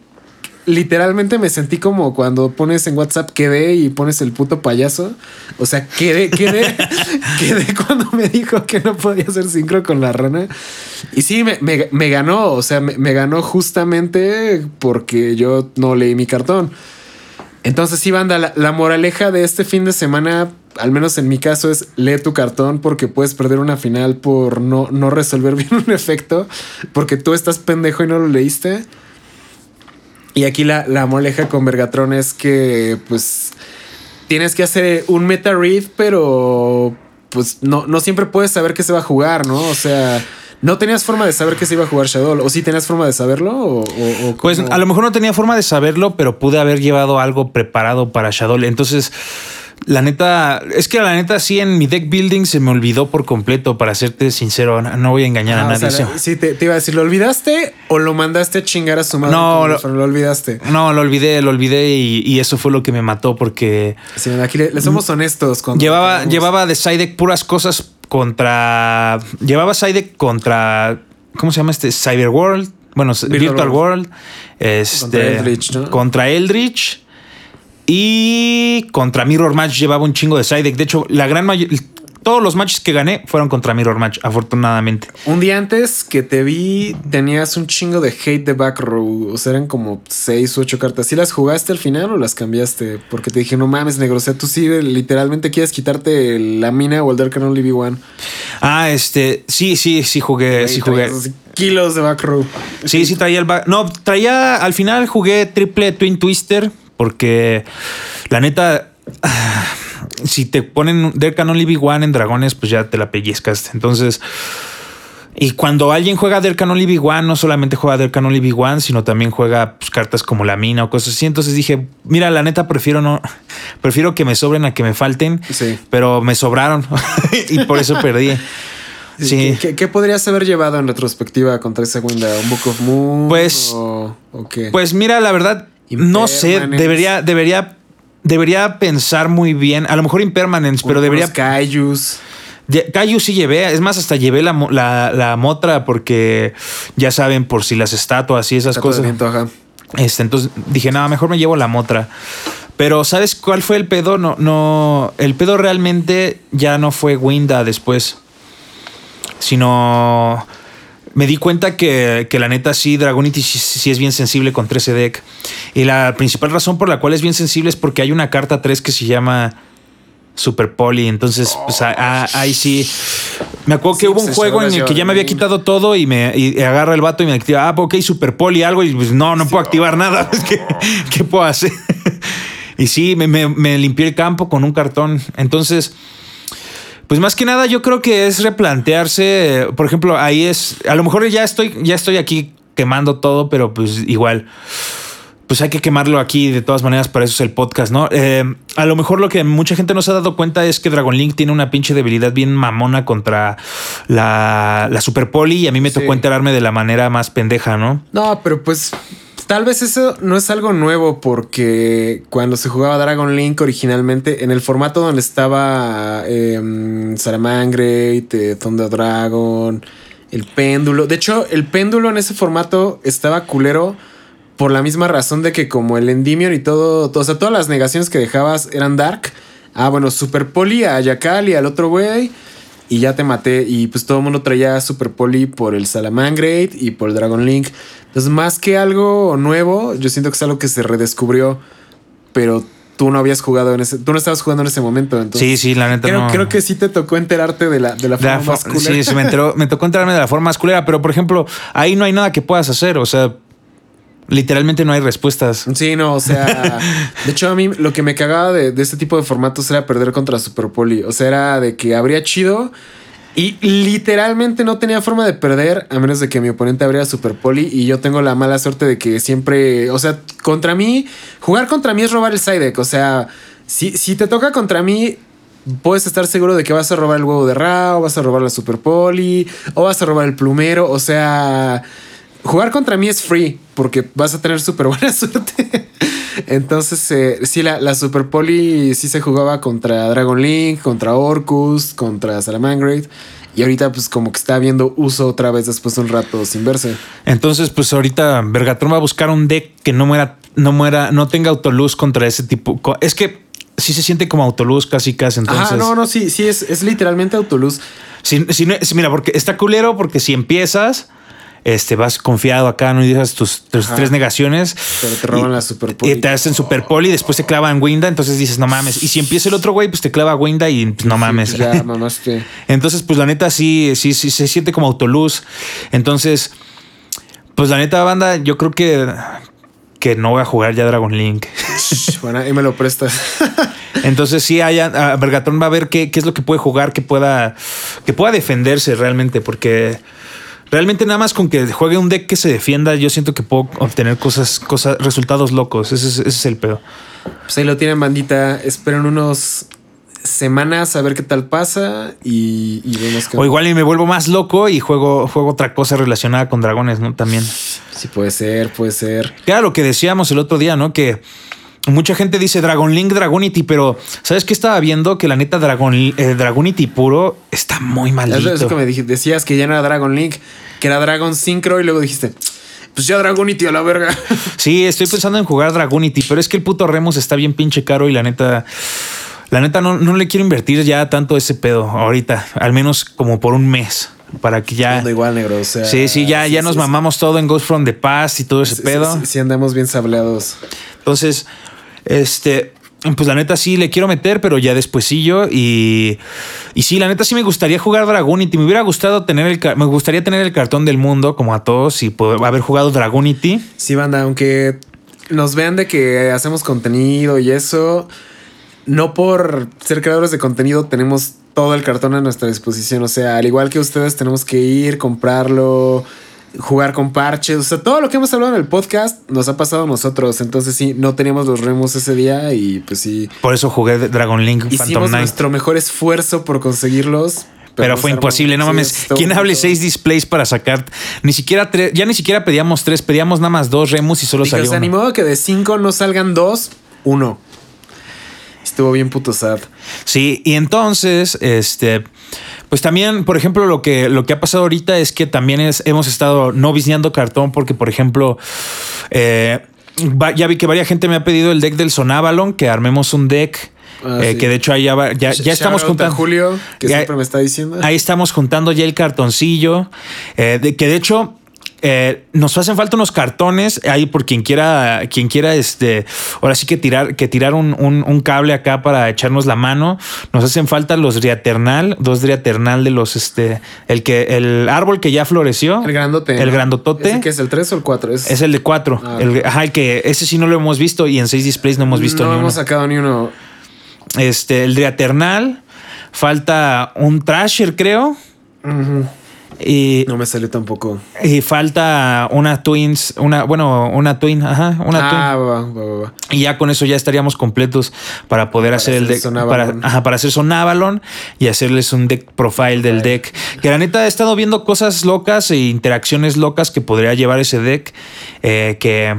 literalmente me sentí como cuando pones en WhatsApp quedé y pones el puto payaso. O sea, quedé, quedé, quedé cuando me dijo que no podía hacer sincro con la rana. Y sí, me, ganó. O sea, me, ganó justamente porque yo no leí mi cartón. Entonces, sí, banda, la, moraleja de este fin de semana, al menos en mi caso, es lee tu cartón porque puedes perder una final por no, no resolver bien un efecto, porque tú estás pendejo y no lo leíste. Y aquí la, la moleja con Vergatron es que, pues, tienes que hacer un meta read, pero pues no, no siempre puedes saber qué se va a jugar, ¿no? O sea, ¿no tenías forma de saber qué se iba a jugar Shadow? ¿O sí tenías forma de saberlo? O, pues a lo mejor no tenía forma de saberlo, pero pude haber llevado algo preparado para Shadow. Entonces la neta, es que la neta sí en mi deck building se me olvidó por completo, para serte sincero, no voy a engañar a ah, nadie. sí, te, iba a decir, ¿lo olvidaste o lo mandaste a chingar a su madre? No, lo, lo, olvidaste. No, lo olvidé, lo olvidé y, eso fue lo que me mató porque... Sí, aquí le, somos honestos. Llevaba, llevaba de side deck puras cosas contra... Llevaba side contra... ¿Cómo se llama este? Cyber World. Bueno, Virtual, World. Este, contra Eldritch, ¿no? Contra Eldritch y contra Mirror Match llevaba un chingo de side deck. De hecho, la gran mayoría. Todos los matches que gané fueron contra Mirror Match, afortunadamente. Un día antes que te vi, tenías un chingo de hate de back row. O sea, eran como seis u ocho cartas. ¿Sí las jugaste al final o las cambiaste? Porque te dije, no mames, negro. O sea, tú sí literalmente quieres quitarte la mina o el Dark Only v One. Ah, este. Sí, sí, sí jugué. sí jugué. Kilos de back row. Sí, sí traía el back. No, traía. Al final jugué triple Twin Twister porque la neta, si te ponen There Can Only Be One en dragones, pues ya te la pellizcas. Entonces, y cuando alguien juega There Can Only Be One, no solamente juega There Can Only Be One, sino también juega pues, cartas como la mina o cosas así. Entonces dije, mira, la neta prefiero no, prefiero que me sobren a que me falten, pero me sobraron y por eso perdí. Sí. ¿Qué, podrías haber llevado en retrospectiva contra esa segunda? ¿Un Book of Moon? Pues, pues mira, la verdad, no sé, debería, debería, debería pensar muy bien. A lo mejor Impermanence, pero debería. Kaijus. Kaiju sí llevé, es más, hasta llevé la, la, motra porque ya saben, por si las estatuas y esas cosas. Este, entonces dije, nada, mejor me llevo la motra. Pero ¿sabes cuál fue el pedo? No, no, el pedo realmente ya no fue Winda después, sino me di cuenta que, la neta sí, Dragonity sí, es bien sensible con 13 deck. Y la principal razón por la cual es bien sensible es porque hay una carta 3 que se llama Super Poly. Entonces, pues ahí sí. Me acuerdo que hubo un juego en el que ya me había quitado todo y me agarra el vato y me activa, ah, ok, Super Poly, algo. Y pues no, no puedo activar nada. ¿Qué, ¿Qué, puedo hacer? y sí, me, me limpié el campo con un cartón. Entonces pues más que nada yo creo que es replantearse, por ejemplo, ahí es, a lo mejor ya estoy, ya estoy aquí quemando todo, pero pues igual, pues hay que quemarlo aquí de todas maneras, para eso es el podcast, ¿no? Eh, a lo mejor lo que mucha gente no se ha dado cuenta es que Dragon Link tiene una pinche debilidad bien mamona contra la, la Super Poli y a mí me tocó enterarme de la manera más pendeja, ¿no? No, pero pues Tal vez eso no es algo nuevo porque cuando se jugaba Dragon Link originalmente, en el formato donde estaba eh, Salamangre, Thunder Dragon, el péndulo. De hecho, el péndulo en ese formato estaba culero por la misma razón de que como el Endymion y todo, o sea, todas las negaciones que dejabas eran Dark. Ah, bueno, Super Poli a y al otro güey. Y ya te maté. Y pues todo el mundo traía Super Poli por el Salamangreat y por el Dragon Link. Entonces, más que algo nuevo, yo siento que es algo que se redescubrió, pero tú no habías jugado en ese, tú no estabas jugando en ese momento. Entonces, sí, sí, la neta. Creo, creo que sí te tocó enterarte de la, de la forma más culera. Sí, me, me tocó enterarme de la forma más culera, pero por ejemplo, ahí no hay nada que puedas hacer. O sea, Literalmente no hay respuestas. Sí, no, o sea, de hecho a mí lo que me cagaba de, de, este tipo de formatos era perder contra Super Poli. O sea, era de que habría chido Y literalmente no tenía forma de perder a menos de que mi oponente abriera Super Poli. Y yo tengo la mala suerte de que siempre, o sea, contra mí, jugar contra mí es robar el side deck. O sea, si, si te toca contra mí, puedes estar seguro de que vas a robar el huevo de Ra, o vas a robar la Super Poli, o vas a robar el plumero. O sea, jugar contra mí es free porque vas a tener súper buena suerte. Entonces, eh, sí, la, la, Super Poli sí se jugaba contra Dragon Link, contra Orcus, contra Salamangreat. Y ahorita, pues, como que está viendo uso otra vez después de un rato sin verse. Entonces, pues ahorita Vergatron va a buscar un deck que no muera, no muera, no tenga autoluz contra ese tipo. Es que sí se siente como autoluz casi casi. Entonces, ah, no, no, sí, sí, es, es literalmente autoluz. Si, si, mira, porque está culero, porque si empiezas este, vas confiado acá, no dices tus, tus tres negaciones. Pero te roban y, la super poli. Y te hacen super poli, después te clavan Winda, entonces dices, no mames. Y si empieza el otro güey, pues te clava Winda y pues, no mames. Sí, ya mamaste. entonces, pues la neta sí, sí, sí se siente como autoluz. Entonces, pues la neta, banda, yo creo que, que no voy a jugar ya Dragon Link. bueno, ahí me lo prestas. Entonces sí, haya, Bergatón va a ver qué, qué, es lo que puede jugar, que pueda, que pueda defenderse realmente, porque realmente nada más con que juegue un deck que se defienda, yo siento que puedo obtener cosas, cosas, resultados locos. Ese es, ese es el pedo. Pues ahí lo tienen, bandita. Esperen unos semanas a ver qué tal pasa y, y vemos que. O igual y me vuelvo más loco y juego, juego otra cosa relacionada con dragones, ¿no? También. Sí, puede ser, puede ser. Claro, lo que decíamos el otro día, ¿no? Que mucha gente dice Dragon Link, Dragonity, pero ¿sabes qué estaba viendo? Que la neta Dragon, eh, Dragonity puro está muy maldito. Es que me dijiste, decías que ya no era Dragon Link, que era Dragon Synchro y luego dijiste, pues ya Dragonity a la verga. Sí, estoy pensando en jugar Dragonity, pero es que el puto Remus está bien pinche caro y la neta... La neta no, no le quiero invertir ya tanto ese pedo ahorita, al menos como por un mes para que ya. igual, negro. O sea, sí, sí, ya, ya nos mamamos todo en Ghost from the Past y todo ese pedo. Sí, andamos bien sableados. Entonces, este, pues la neta sí le quiero meter, pero ya despuesillo. Y, y sí, la neta sí me gustaría jugar Dragonity. Me hubiera gustado tener el me gustaría tener el cartón del mundo, como a todos, y poder haber jugado Dragonity. Sí, banda, aunque nos vean de que hacemos contenido y eso. No por ser creadores de contenido tenemos todo el cartón a nuestra disposición. O sea, al igual que ustedes tenemos que ir, comprarlo, jugar con parches. O sea, todo lo que hemos hablado en el podcast nos ha pasado a nosotros. Entonces sí, no teníamos los remos ese día y pues sí. Por eso jugué Dragon Link. Hicimos nuestro mejor esfuerzo por conseguirlos. Pero, fue imposible, no mames. ¿Quién hable seis displays para sacar? Ni siquiera tres, ya ni siquiera pedíamos tres, pedíamos nada más dos remos y solo Digo, salió. Se animó a que de cinco no salgan dos, uno. Estuvo bien puto sad. Sí, y entonces, este, pues también, por ejemplo, lo que, lo que ha pasado ahorita es que también es, hemos estado no viseando cartón porque, por ejemplo, eh, ya vi que varias gente me ha pedido el deck del Sonavalon, que armemos un deck. Ah, eh, sí. Que de hecho ahí ya, va- ya, ya estamos juntando. Julio, que Ya- siempre me está diciendo. Ahí estamos juntando ya el cartoncillo. eh, de, que de hecho. Eh, nos hacen falta unos cartones ahí por quien quiera, quien quiera, este, ahora sí que tirar, que tirar un, un- un cable acá para echarnos la mano. Nos hacen falta los Driaternal, dos Driaternal de los, este, el que, el árbol que ya floreció. el grandote. El grandotote. ¿Ese que es el 3 o el 4? Es, Es el de cuatro. Ah, El- ajá, el que ese sí no lo hemos visto y en seis displays no hemos visto no ni hemos uno. sacado ni uno. Este, el Driaternal. Falta un Trasher, creo. Y, No me salió tampoco. y falta una Twins, una, bueno, una Twin, ajá, una ah, va, va, va, va. Twin. Y ya con eso ya estaríamos completos para poder hacer el deck, para, ajá, para hacer y hacerles un deck profile del deck. Que la neta he estado viendo cosas locas e interacciones locas que podría llevar ese deck. eh, que,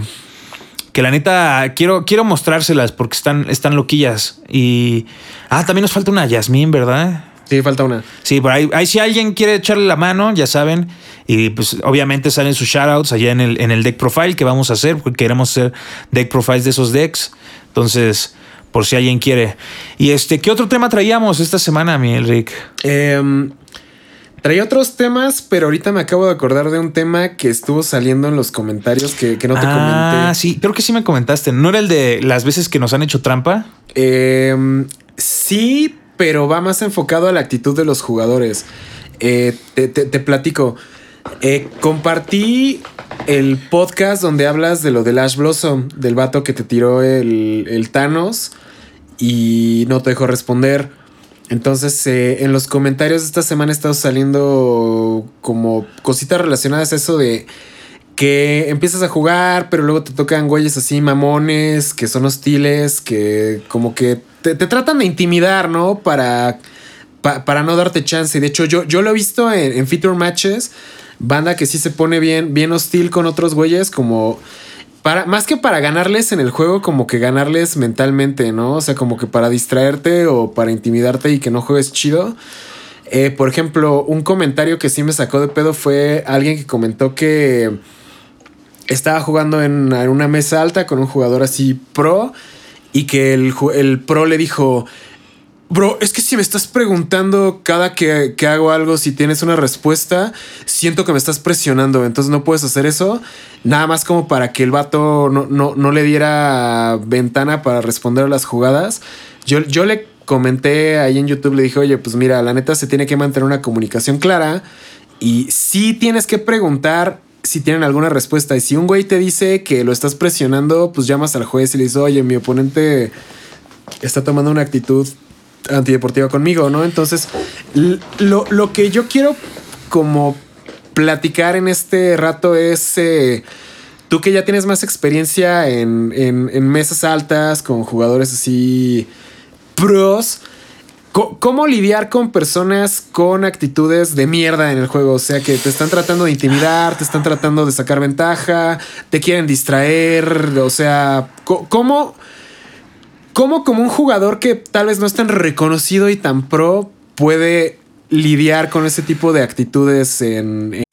que la neta quiero, quiero mostrárselas porque están, están loquillas. Y. Ah, también nos falta una Yasmín, ¿verdad? Sí, falta una. Sí, por ahí, ahí si alguien quiere echarle la mano, ya saben. Y pues obviamente salen sus shoutouts allá en el, en el deck profile que vamos a hacer, porque queremos hacer deck profiles de esos decks. Entonces, por si alguien quiere. Y este, ¿qué otro tema traíamos esta semana, mi Enric? Em, traía otros temas, pero ahorita me acabo de acordar de un tema que estuvo saliendo en los comentarios que, que no te ah, comenté. sí, creo que sí me comentaste. ¿No era el de las veces que nos han hecho trampa? Em, sí, pero va más enfocado a la actitud de los jugadores. Eh, te, platico. Eh, compartí el podcast donde hablas de lo del Ash Blossom, del vato que te tiró el, el Thanos y no te dejó responder. Entonces, eh, en los comentarios de esta semana ha estado saliendo como cositas relacionadas a eso de que empiezas a jugar, pero luego te tocan güeyes así mamones, que son hostiles, que como que te, tratan de intimidar, ¿no? Para, para no darte chance. De hecho, yo, yo lo he visto en, en feature matches, banda que sí se pone bien, bien hostil con otros güeyes, como para, más que para ganarles en el juego, como que ganarles mentalmente, ¿no? O sea, como que para distraerte o para intimidarte y que no juegues chido. Eh, por ejemplo, un comentario que sí me sacó de pedo fue alguien que comentó que estaba jugando en, una mesa alta con un jugador así pro y que el, pro le dijo, Bro, es que si me estás preguntando cada que, hago algo, si tienes una respuesta, siento que me estás presionando, entonces no puedes hacer eso. Nada más como para que el vato no, no, le diera ventana para responder a las jugadas. Yo, yo le comenté ahí en YouTube, le dije, oye, pues mira, la neta se tiene que mantener una comunicación clara y si tienes que preguntar si tienen alguna respuesta. Y si un güey te dice que lo estás presionando, pues llamas al juez y le dices, oye, mi oponente está tomando una actitud antideportiva conmigo, ¿no? Entonces, lo, que yo quiero como platicar en este rato es... Eh, tú que ya tienes más experiencia en, en, mesas altas con jugadores así pros, ¿cómo lidiar con personas con actitudes de mierda en el juego? O sea, que te están tratando de intimidar, te están tratando de sacar ventaja, te quieren distraer, o sea, ¿cómo, ¿Cómo como un jugador que tal vez no es tan reconocido y tan pro puede lidiar con ese tipo de actitudes en, en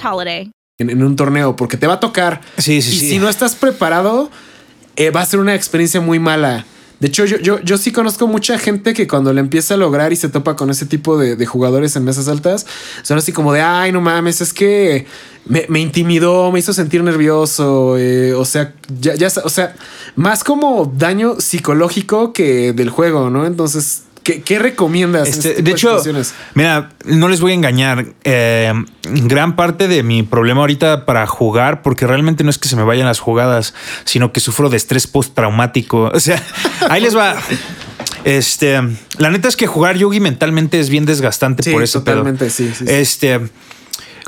holiday. En, un torneo, porque te va a tocar. Sí, sí, y si no estás preparado, eh, va a ser una experiencia muy mala. De hecho, yo, yo, yo sí conozco mucha gente que cuando le empieza a lograr y se topa con ese tipo de, jugadores en mesas altas, son así como de, ay, no mames, es que me, intimidó, me hizo sentir nervioso, eh, o sea, ya, ya, o sea, más como daño psicológico que del juego, ¿no? Entonces, ¿Qué, recomiendas? Este, de hecho, mira, no les voy a engañar. Eh, gran parte de mi problema ahorita para jugar, porque realmente no es que se me vayan las jugadas, sino que sufro de estrés postraumático. O sea, ahí les va. Este, la neta es que jugar yogi mentalmente es bien desgastante por eso. Totalmente, sí, sí, Este,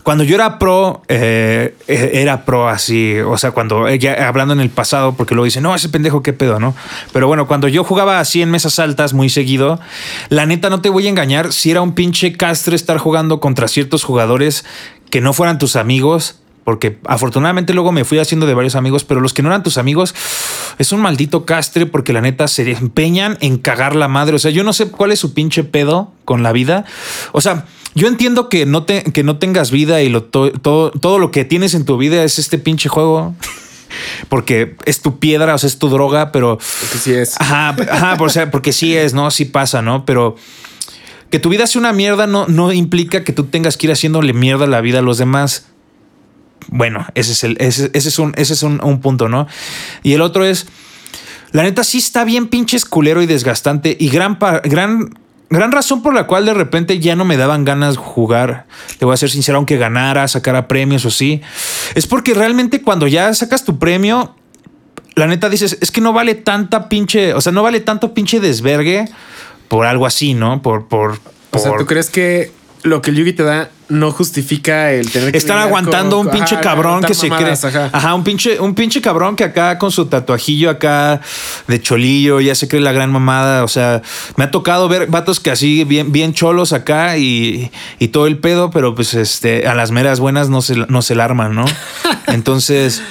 cuando yo era pro, eh, eh, era pro así, o sea, cuando hablando en el pasado, porque luego dicen, no, ese pendejo, qué pedo, ¿no? Pero bueno, cuando yo jugaba así en mesas altas muy seguido, la neta no te voy a engañar, si era un pinche castre estar jugando contra ciertos jugadores que no fueran tus amigos, porque afortunadamente luego me fui haciendo de varios amigos, pero los que no eran tus amigos es un maldito castre porque la neta se empeñan en cagar la madre. O sea, yo no sé cuál es su pinche pedo con la vida. O sea, yo entiendo que no, te, que no tengas vida y lo, todo, todo lo que tienes en tu vida es este pinche juego. Porque es tu piedra, o sea, es tu droga, pero. Porque sí es. Ajá, ajá o sea, porque sí es, ¿no? Sí pasa, ¿no? Pero que tu vida sea una mierda no, no implica que tú tengas que ir haciéndole mierda a la vida a los demás. Bueno, ese es, el, ese, es, un, ese es un, un punto, ¿no? Y el otro es. La neta sí está bien pinche culero y desgastante y gran, gran gran razón por la cual de repente ya no me daban ganas jugar, te voy a ser sincero, aunque ganara, sacara premios o sí, es porque realmente cuando ya sacas tu premio, la neta dices, es que no vale tanta pinche, o sea, no vale tanto pinche desvergue por algo así, ¿no? Por, por, O sea, ¿tú crees que lo que el Yugi te da no justifica el tener que Están lidiar aguantando con- un pinche ajá, cabrón que se cree. ajá. un pinche, un pinche cabrón que acá con su tatuajillo acá de cholillo, ya se cree la gran mamada. O sea, me ha tocado ver vatos que así bien, bien cholos acá y, y todo el pedo, pero pues este, a las meras buenas no se, no se la arman, ¿no? Entonces.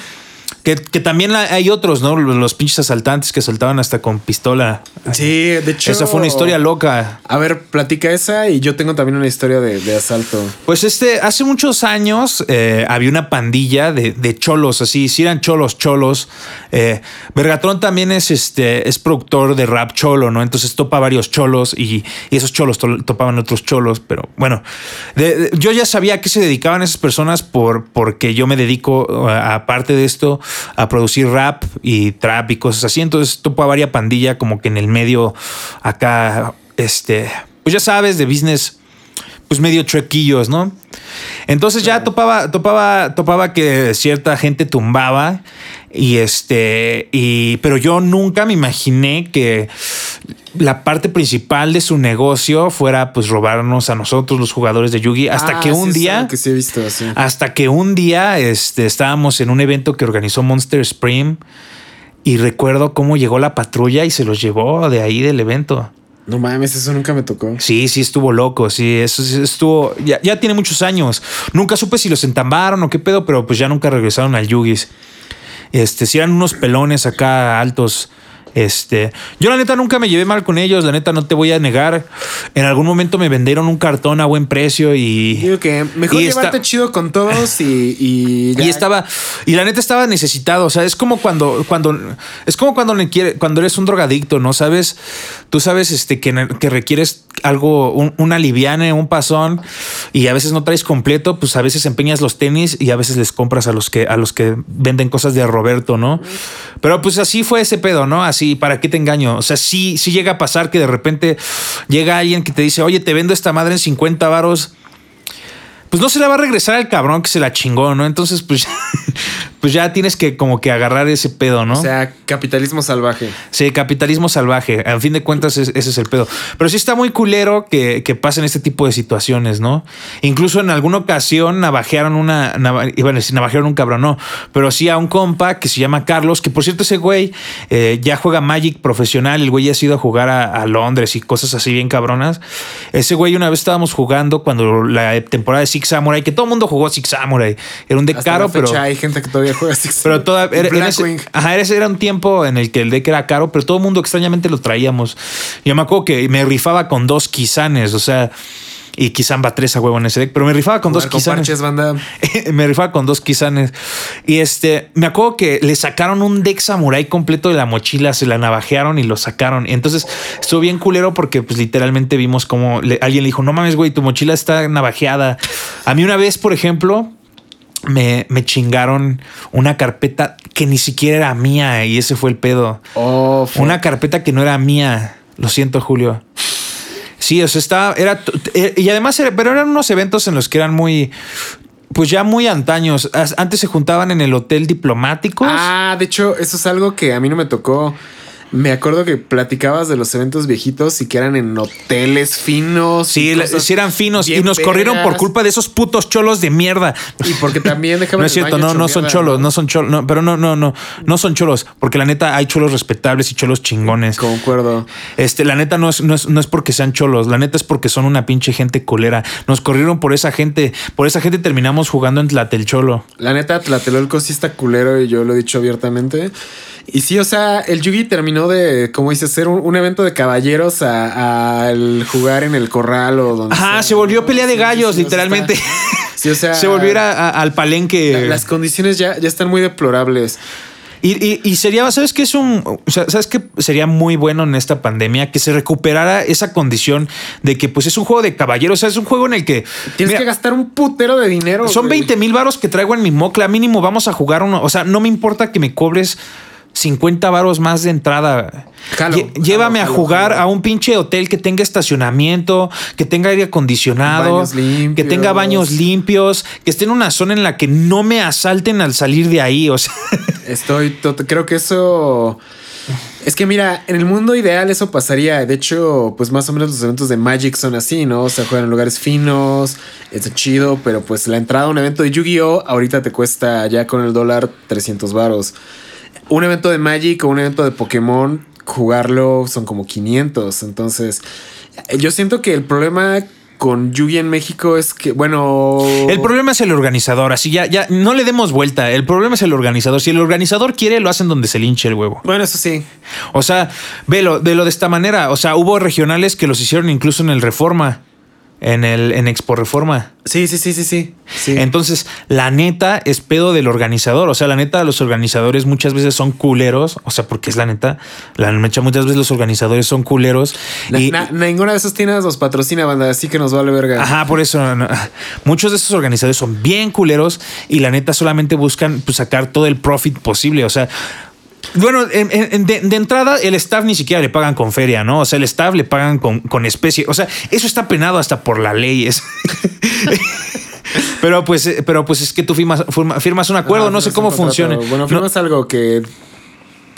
Que, que también hay otros, ¿no? Los, pinches asaltantes que saltaban hasta con pistola. Sí, de hecho. Esa fue una historia loca. A ver, platica esa y yo tengo también una historia de, de asalto. Pues este, hace muchos años eh, había una pandilla de, de cholos, así, si eran cholos, cholos. Eh, también es este, es productor de rap cholo, ¿no? Entonces topa varios cholos y, y esos cholos to- topaban otros cholos, pero bueno, de- yo ya sabía a qué se dedicaban esas personas por, porque yo me dedico, eh, aparte de esto, a producir rap y trap y cosas así. Entonces topa varias pandilla como que en el medio acá, este, pues ya sabes, de business pues medio trequillos, ¿no? Entonces ya topaba, topaba, topaba que cierta gente tumbaba y este, y, pero yo nunca me imaginé que la parte principal de su negocio fuera pues robarnos a nosotros los jugadores de Yugi hasta Ah, que un día algo Que sí he visto, sí. hasta que un día este, estábamos en un evento que organizó Monster Spring y recuerdo cómo llegó la patrulla y se los llevó de ahí del evento. No mames, eso nunca me tocó. Sí, sí, estuvo loco. Sí, eso sí estuvo. Ya, ya tiene muchos años. Nunca supe si los entambaron o qué pedo, pero pues ya nunca regresaron al Yugis. Este, si eran unos pelones acá altos. Este, yo la neta nunca me llevé mal con ellos, la neta no te voy a negar. En algún momento me vendieron un cartón a buen precio y. Digo que mejor Y está- llevarte chido con todos y. Y, ya. Y estaba, y la neta estaba necesitado. O sea, es como cuando, cuando, es como cuando le quiere, cuando eres un drogadicto, ¿no? Sabes, tú sabes este, que, que requieres algo, un, una liviane, un pasón, y a veces no traes completo, pues a veces empeñas los tenis y a veces les compras a los que, a los que venden cosas de Roberto, ¿no? Pero pues así fue ese pedo, ¿no? Así, ¿para qué te engaño? O sea, sí, sí llega a pasar que de repente llega alguien que te dice, oye, te vendo esta madre en 50 varos pues no se le va a regresar al cabrón que se la chingó, ¿no? Entonces, pues, pues ya tienes que como que agarrar ese pedo, ¿no? O sea, capitalismo salvaje. Sí, capitalismo salvaje. A fin de cuentas, es- ese es el pedo. Pero sí está muy culero que, que pasen este tipo de situaciones, ¿no? Incluso en alguna ocasión navajearon una. nava- a decir, navajearon un cabrón, no. Pero sí a un compa que se llama Carlos, que por cierto, ese güey eh, ya juega Magic profesional. El güey ya ha ido a jugar a, a Londres y cosas así bien cabronas. Ese güey, una vez estábamos jugando cuando la temporada de Six Samurai, que todo el mundo jugó Six Samurai. Era un deck Hasta caro, la fecha pero. hay gente que todavía Pero toda, era, ese, ajá, ese era un tiempo en el que el deck era caro, pero todo el mundo extrañamente lo traíamos. Yo me acuerdo que me rifaba con dos Kisanes, o sea, y Kisan va tres a huevo en ese deck, pero me rifaba con Jugar dos con Kisanes. parches, banda. me rifaba con dos Kisanes. Y este, me acuerdo que le sacaron un deck samurai completo de la mochila, se la navajearon y lo sacaron. Entonces estuvo bien culero porque, pues, literalmente vimos como le- alguien le dijo: No mames, güey, tu mochila está navajeada. A mí, una vez, por ejemplo, me, me chingaron una carpeta que ni siquiera era mía y ese fue el pedo. Oh. Una carpeta que no era mía. Lo siento, Julio. Sí, o sea, estaba, era, eh, y además, era- pero eran unos eventos en los que eran muy, pues ya muy antaños. Antes se juntaban en el hotel diplomáticos. Ah, de hecho, eso es algo que a mí no me tocó. Me acuerdo que platicabas de los eventos viejitos y que eran en hoteles finos. Sí, sí eran finos y nos corrieron por culpa de esos putos cholos de mierda. Y porque también déjame No es cierto, no, no son cholos, no son cholos, no, pero no, no, no, no son cholos, porque la neta hay cholos respetables y cholos chingones. Concuerdo. Este, la neta no es, no, es, no es porque sean cholos, la neta es porque son una pinche gente colera. Nos corrieron por esa gente, por esa gente terminamos jugando en Tlatelcholo. La neta, Tlatelolco sí está culero y yo lo he dicho abiertamente. Y sí, o sea, el Yugi terminó de, como dices, ser un, un evento de caballeros a- al jugar en el corral o donde. Ajá, sea. se volvió pelea de gallos, sí, literalmente. Sí, o sea. se volvió a ir a- a- al palenque. la- Las condiciones ya, ya están muy deplorables. Y, y- y sería, ¿sabes qué es un, o sea, ¿sabes qué sería muy bueno en esta pandemia? Que se recuperara esa condición de que pues es un juego de caballeros, o sea, es un juego en el que Tienes mira, que gastar un putero de dinero. son güey. 20 mil varos que traigo en mi mocla, mínimo vamos a jugar uno, o sea, no me importa que me cobres 50 varos más de entrada. Jalo, Lle- jalo, Llévame a jugar a un pinche hotel que tenga estacionamiento, que tenga aire acondicionado, que tenga baños limpios, que esté en una zona en la que no me asalten al salir de ahí, o sea, Estoy, creo que eso Es que mira, en el mundo ideal eso pasaría. De hecho, pues más o menos los eventos de Magic son así, ¿no? O sea, juegan en lugares finos, es chido, pero pues la entrada a un evento de Yu-Gi-Oh! ahorita te cuesta ya con el dólar 300 varos. Un evento de Magic o un evento de Pokémon, jugarlo son como 500. Entonces, yo siento que el problema con Yugi en México es que, bueno. El problema es el organizador, así ya, ya no le demos vuelta. El problema es el organizador. Si el organizador quiere, lo hacen donde se linche el huevo. Bueno, eso sí. O sea, velo, velo de esta manera. O sea, hubo regionales que los hicieron incluso en el Reforma en el en Expo Reforma. Sí, sí, sí, sí, sí, Entonces, la neta es pedo del organizador. O sea, la neta, los organizadores muchas veces son culeros. O sea, porque es la neta. La neta, muchas veces los organizadores son culeros. y, ninguna de esas tiendas los patrocina, banda, así que nos vale verga. Ajá, por eso. Muchos de esos organizadores son bien culeros y la neta solamente buscan pues, sacar todo el profit posible. O sea, bueno, de, entrada, el staff ni siquiera le pagan con feria, ¿no? O sea, el staff le pagan con, especie. O sea, eso está penado hasta por la ley. pero pues, eh, pero pues es que tú firmas, firmas un acuerdo, no, sé cómo funciona. Bueno, firmas algo que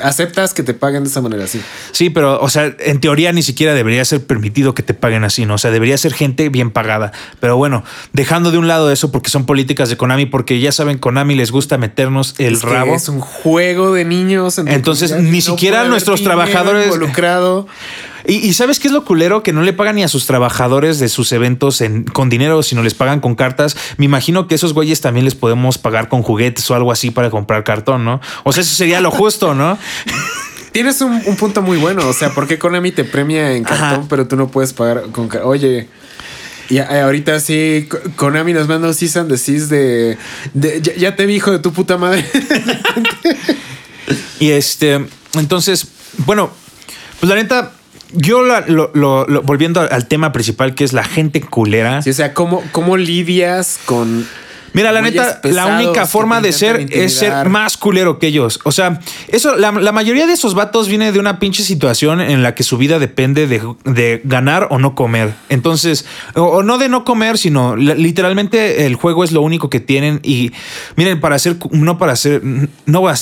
aceptas que te paguen de esa manera, sí. Sí, pero, o sea, en teoría ni siquiera debería ser permitido que te paguen así, ¿no? O sea, debería ser gente bien pagada. Pero bueno, dejando de un lado eso porque son políticas de Konami, porque ya saben, Konami les gusta meternos el rabo. es un juego de niños. Entonces, ni siquiera nuestros trabajadores. Involucrado. Y, ¿sabes qué es lo culero? Que no le pagan ni a sus trabajadores de sus eventos con dinero, sino les pagan con cartas. Me imagino que esos güeyes también les podemos pagar con juguetes o algo así para comprar cartón, ¿no? O sea, eso sería lo justo, ¿no? Tienes un, punto muy bueno. O sea, ¿por qué Konami te premia en cartón, pero tú no puedes pagar con Oye. Y ahorita sí, Konami nos manda un season de cis de, ya, te vi hijo de tu puta madre. y este, entonces, bueno, pues la neta, yo lo, volviendo al tema principal, que es la gente culera. O sea, ¿cómo, cómo lidias con Mira, la neta, la única forma de ser es ser más culero que ellos. O sea, eso, la, mayoría de esos vatos viene de una pinche situación en la que su vida depende de, ganar o no comer. Entonces, o, no de no comer, sino literalmente el juego es lo único que tienen. Y miren, para ser, no para ser, no,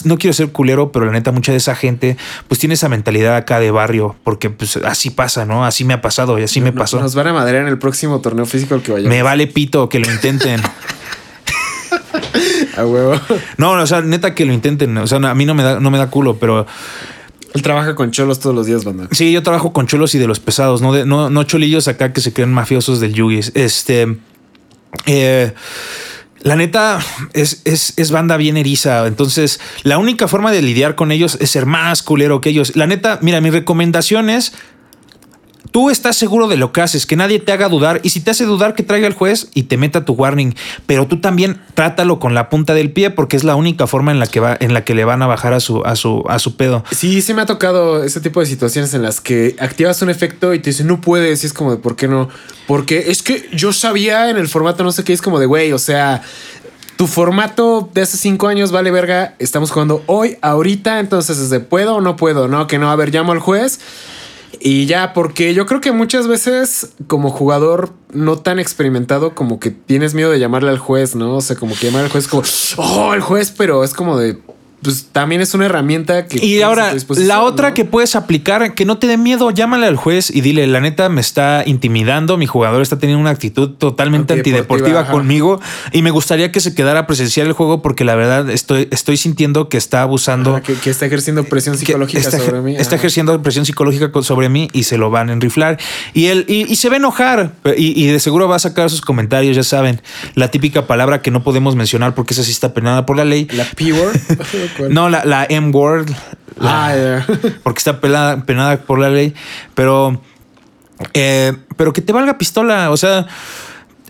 no quiero ser culero, pero la neta, mucha de esa gente, pues tiene esa mentalidad acá de barrio, porque pues así pasa, ¿no? Así me ha pasado y así me pasó. Nos van a madrear en el próximo torneo físico al que vayamos. Me vale pito que lo intenten. A huevo. No, o sea, neta que lo intenten. O sea, a mí no me da, no me da culo, pero. Él trabaja con cholos todos los días, banda. Sí, yo trabajo con cholos y de los pesados, no, de, no, no cholillos acá que se creen mafiosos del Yugi. Este. Eh, la neta es, es, es, banda bien eriza. Entonces, la única forma de lidiar con ellos es ser más culero que ellos. La neta, mira, mi recomendación es Tú estás seguro de lo que haces, que nadie te haga dudar y si te hace dudar que traiga el juez y te meta tu warning, pero tú también trátalo con la punta del pie porque es la única forma en la que va en la que le van a bajar a su a su a su pedo. Sí, sí me ha tocado ese tipo de situaciones en las que activas un efecto y te dicen no puedes y es como de por qué no? Porque es que yo sabía en el formato no sé qué es como de güey, o sea, tu formato de hace cinco años vale verga. Estamos jugando hoy, ahorita. Entonces, ¿es de puedo o no puedo? No, que no. A ver, llamo al juez y ya, porque yo creo que muchas veces como jugador no tan experimentado como que tienes miedo de llamarle al juez, ¿no? O sea, como que llamar al juez como, oh, el juez, pero es como de, pues también es una herramienta que... Y ahora, la otra que puedes aplicar, que no te dé miedo, llámale al juez y dile, la neta me está intimidando, mi jugador está teniendo una actitud totalmente antideportiva, conmigo y me gustaría que se quedara a presenciar el juego porque la verdad estoy, estoy sintiendo que está abusando. que, está ejerciendo presión psicológica sobre mí. Está ejerciendo presión psicológica sobre mí y se lo van a enriflar. Y, él, y, se va a enojar y, de seguro va a sacar sus comentarios, ya saben, la típica palabra que no podemos mencionar porque esa sí está penada por la ley. La P-word. No, la, la M-word. Ah, porque está penada por la ley. Pero. Eh, pero que te valga pistola. O sea.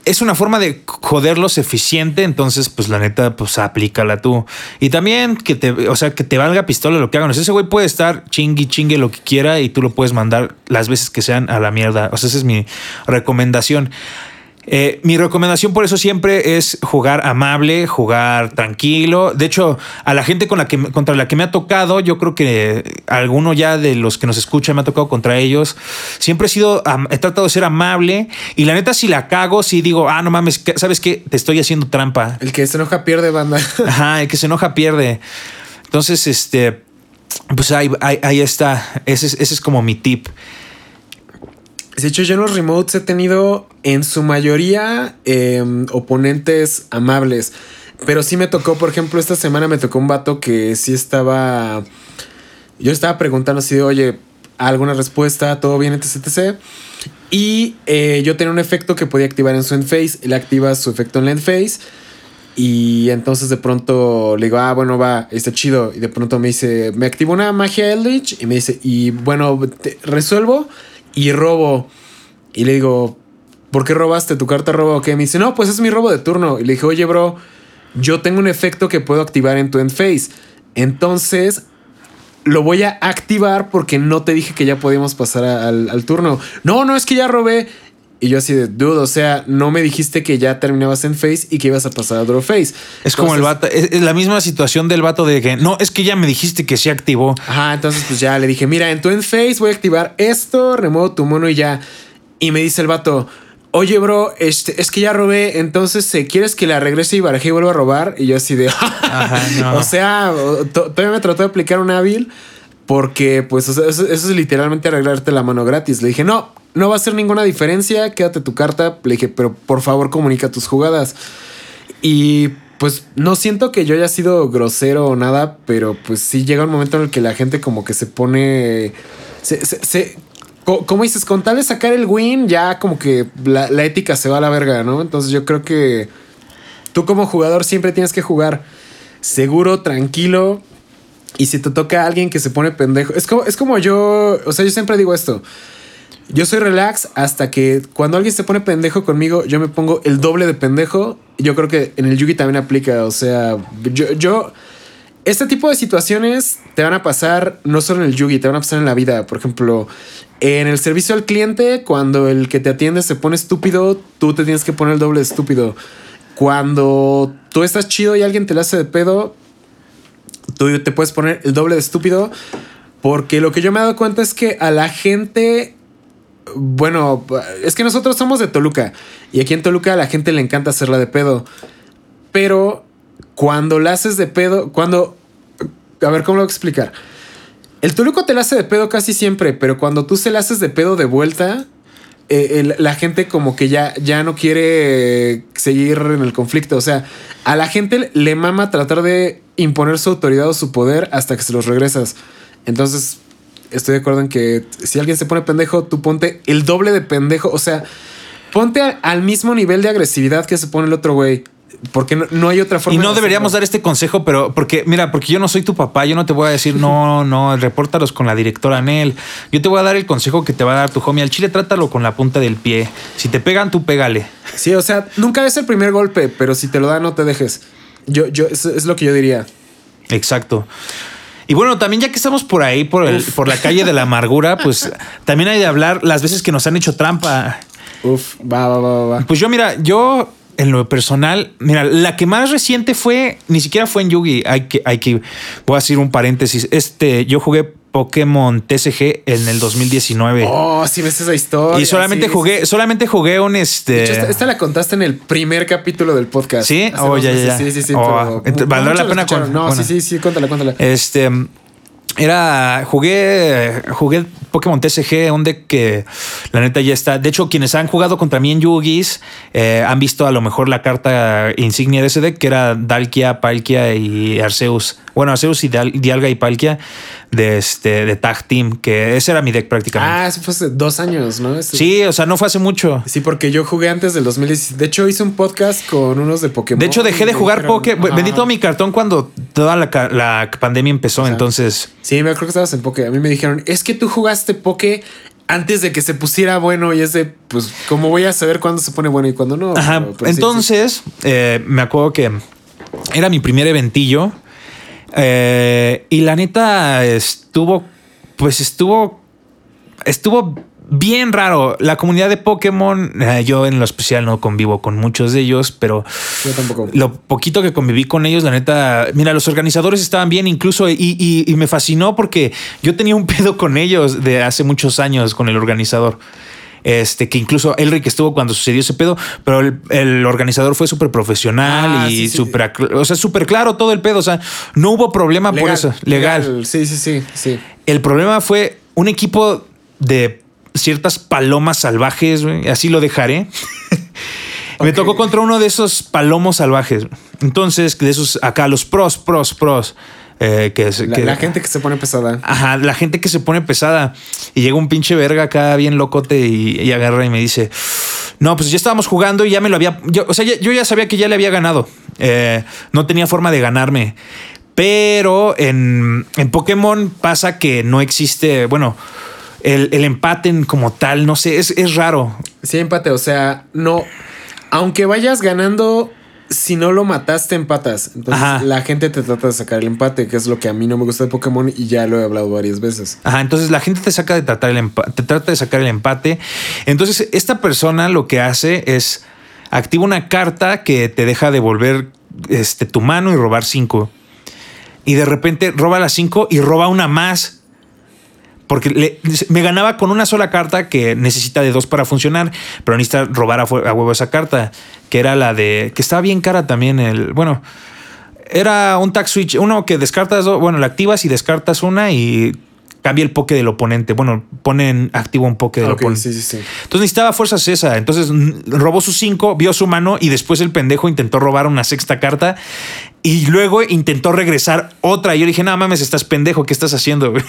Es una forma de joderlos eficiente, entonces, pues la neta, pues aplícala tú. Y también que te, o sea, que te valga pistola lo que hagan. ese güey puede estar chingui, chingue lo que quiera y tú lo puedes mandar las veces que sean a la mierda. O sea, esa es mi recomendación. Eh, mi recomendación por eso siempre es jugar amable, jugar tranquilo. De hecho, a la gente con la que, contra la que me ha tocado, yo creo que alguno ya de los que nos escuchan me ha tocado contra ellos. Siempre he sido, he tratado de ser amable y la neta, si la cago, si digo, ah, no mames, ¿sabes qué? Te estoy haciendo trampa. El que se enoja pierde, banda. Ajá, el que se enoja pierde. Entonces, este pues ahí, ahí, ahí está. Ese es, ese es como mi tip. De hecho, yo en los remotes he tenido en su mayoría eh, oponentes amables. Pero sí me tocó, por ejemplo, esta semana me tocó un vato que sí estaba. Yo estaba preguntando así de, oye, alguna respuesta, todo bien, etc. etc. Y eh, yo tenía un efecto que podía activar en su endphase. Él activa su efecto en la endphase. Y entonces de pronto le digo, ah, bueno, va, está chido. Y de pronto me dice, me activo una magia Eldritch. Y me dice, y bueno, resuelvo y robo. Y le digo, ¿por qué robaste? ¿Tu carta roba o qué? Me dice, no, pues es mi robo de turno. Y le dije, oye, bro, yo tengo un efecto que puedo activar en tu end phase. Entonces, lo voy a activar porque no te dije que ya podíamos pasar al, al turno. No, no, es que ya robé. Y yo así de, dude, o sea, no me dijiste que ya terminabas en face y que ibas a pasar a draw face. Es como el vato, es, es la misma situación del vato de que no, es que ya me dijiste que se activó. Ajá, entonces pues ya le dije, mira, en tu end phase voy a activar esto, remuevo tu mono y ya. Y me dice el vato, oye, bro, este, es que ya robé, entonces eh, ¿quieres que la regrese y baraje y vuelva a robar? Y yo así de, no. o sea, todavía me trató de aplicar un hábil porque pues eso, es literalmente arreglarte la mano gratis. Le dije, no, no va a hacer ninguna diferencia, quédate tu carta. Le dije, pero por favor comunica tus jugadas. Y pues no siento que yo haya sido grosero o nada, pero pues sí llega un momento en el que la gente como que se pone... Se, se- se- co- como dices, con tal de sacar el win, ya como que la, la ética se va a la verga, ¿no? Entonces yo creo que tú como jugador siempre tienes que jugar seguro, tranquilo. Y si te toca a alguien que se pone pendejo, es como, es como yo, o sea, yo siempre digo esto. Yo soy relax hasta que cuando alguien se pone pendejo conmigo, yo me pongo el doble de pendejo. Yo creo que en el Yugi también aplica. O sea, yo, yo este tipo de situaciones te van a pasar no solo en el Yugi, te van a pasar en la vida. Por ejemplo, en el servicio al cliente, cuando el que te atiende se pone estúpido, tú te tienes que poner el doble de estúpido. Cuando tú estás chido y alguien te la hace de pedo, tú te puedes poner el doble de estúpido. Porque lo que yo me he dado cuenta es que a la gente bueno, es que nosotros somos de Toluca y aquí en Toluca a la gente le encanta hacerla de pedo. Pero cuando la haces de pedo, cuando... A ver, ¿cómo lo voy a explicar? El Toluco te la hace de pedo casi siempre, pero cuando tú se la haces de pedo de vuelta, eh, el- la gente como que ya, ya no quiere seguir en el conflicto. O sea, a la gente le mama tratar de imponer su autoridad o su poder hasta que se los regresas. Entonces, estoy de acuerdo en que si alguien se pone pendejo, tú ponte el doble de pendejo. O sea, ponte al mismo nivel de agresividad que se pone el otro güey. Porque no, no hay otra forma. Y de no deberíamos hacerlo. dar este consejo, pero porque, mira, porque yo no soy tu papá, yo no te voy a decir, no, no, repórtalos con la directora Nel. Yo te voy a dar el consejo que te va a dar tu homie. Al chile trátalo con la punta del pie. Si te pegan, tú pégale. Sí, o sea, nunca es el primer golpe, pero si te lo da, no te dejes. Yo, yo, eso es lo que yo diría. Exacto. Y bueno, también ya que estamos por ahí, por, el, por la calle de la amargura, pues también hay de hablar las veces que nos han hecho trampa. Uf, va, va, va, va. Pues yo, mira, yo en lo personal, mira, la que más reciente fue, ni siquiera fue en Yugi. Hay que, hay que, voy a hacer un paréntesis. Este, yo jugué Pokémon TCG en el 2019. Oh, sí ves esa historia. y solamente sí, jugué, sí, solamente jugué un De este. hecho, esta, esta la contaste en el primer capítulo del podcast. ¿Sí? Oh, ya, ya. Sí, sí, sí. Oh, pero ent- ¿valdrá muchos la pena escucharon. con- No, bueno. sí, sí, sí, cuéntala, cuéntala. Este era jugué jugué Pokémon TCG, un deck que la neta ya está. De hecho, quienes han jugado contra mí en Yugis eh, han visto a lo mejor la carta insignia de ese deck, que era Dalkia, Palkia y Arceus. Bueno, Arceus y Dialga y Palkia de este de Tag Team, que ese era mi deck prácticamente. Ah, eso fue hace dos años, ¿no? Sí, o sea, no fue hace mucho. Sí, porque yo jugué antes del 2017. De hecho, hice un podcast con unos de Pokémon. De hecho, dejé de jugar dijeron- Poké. Ajá. Vendí todo mi cartón cuando toda la, la pandemia empezó. entonces, Sí, me acuerdo que estabas en Poké. A mí me dijeron, es que tú jugaste Poké antes de que se pusiera bueno y es de, pues, ¿cómo voy a saber cuándo se pone bueno y cuándo no? Ajá. Pero, pues, sí, Entonces, eh, me acuerdo que era mi primer eventillo. Eh, y la neta estuvo, pues estuvo, estuvo bien raro. La comunidad de Pokémon, eh, yo en lo especial no convivo con muchos de ellos, pero sí, yo tampoco. lo poquito que conviví con ellos, la neta, mira, los organizadores estaban bien incluso y, y- y me fascinó porque yo tenía un pedo con ellos de hace muchos años con el organizador. Este, que incluso Elric estuvo cuando sucedió ese pedo, pero el, el organizador fue súper profesional Ah, y sí, sí. súper, o sea, súper claro todo el pedo. O sea, no hubo problema por eso. Legal. Sí, sí, sí, sí. El problema fue un equipo de ciertas palomas salvajes, así lo dejaré. Me tocó contra uno de esos palomos salvajes. Entonces, de esos acá, los pros, pros, pros. Eh, que, es- La, que- la gente que se pone pesada. Ajá, la gente que se pone pesada. Y llega un pinche verga acá bien locote y, y agarra y me dice: No, pues ya estábamos jugando y ya me lo había. yo- o sea, yo ya sabía que ya le había ganado. Eh, no tenía forma de ganarme. Pero en, en Pokémon pasa que no existe. Bueno, el, el empate en como tal, no sé, es, es raro. Sí, empate. O sea, no. Aunque vayas ganando, si no lo mataste, empatas. Entonces Ajá. la gente te trata de sacar el empate, que es lo que a mí no me gusta de Pokémon y ya lo he hablado varias veces. Ajá, entonces la gente te saca de tratar el te trata de sacar el empate. Entonces, esta persona lo que hace es activa una carta que te deja devolver este, tu mano y robar cinco. Y de repente roba las cinco y roba una más. Porque le- me ganaba con una sola carta que necesita de dos para funcionar, pero necesita robar a, huevo esa carta, que era la de. que estaba bien cara también. El, bueno, era un tag switch, uno que descartas, bueno, la activas y descartas una y cambia el poke del oponente. Bueno, pone en activo un poke del Ok, oponente. sí, sí, sí. Entonces necesitaba fuerzas esa. Entonces robó sus cinco, vio su mano y después el pendejo intentó robar una sexta carta y luego intentó regresar otra. Y yo le dije, no mames, estás pendejo, ¿qué estás haciendo? güey?"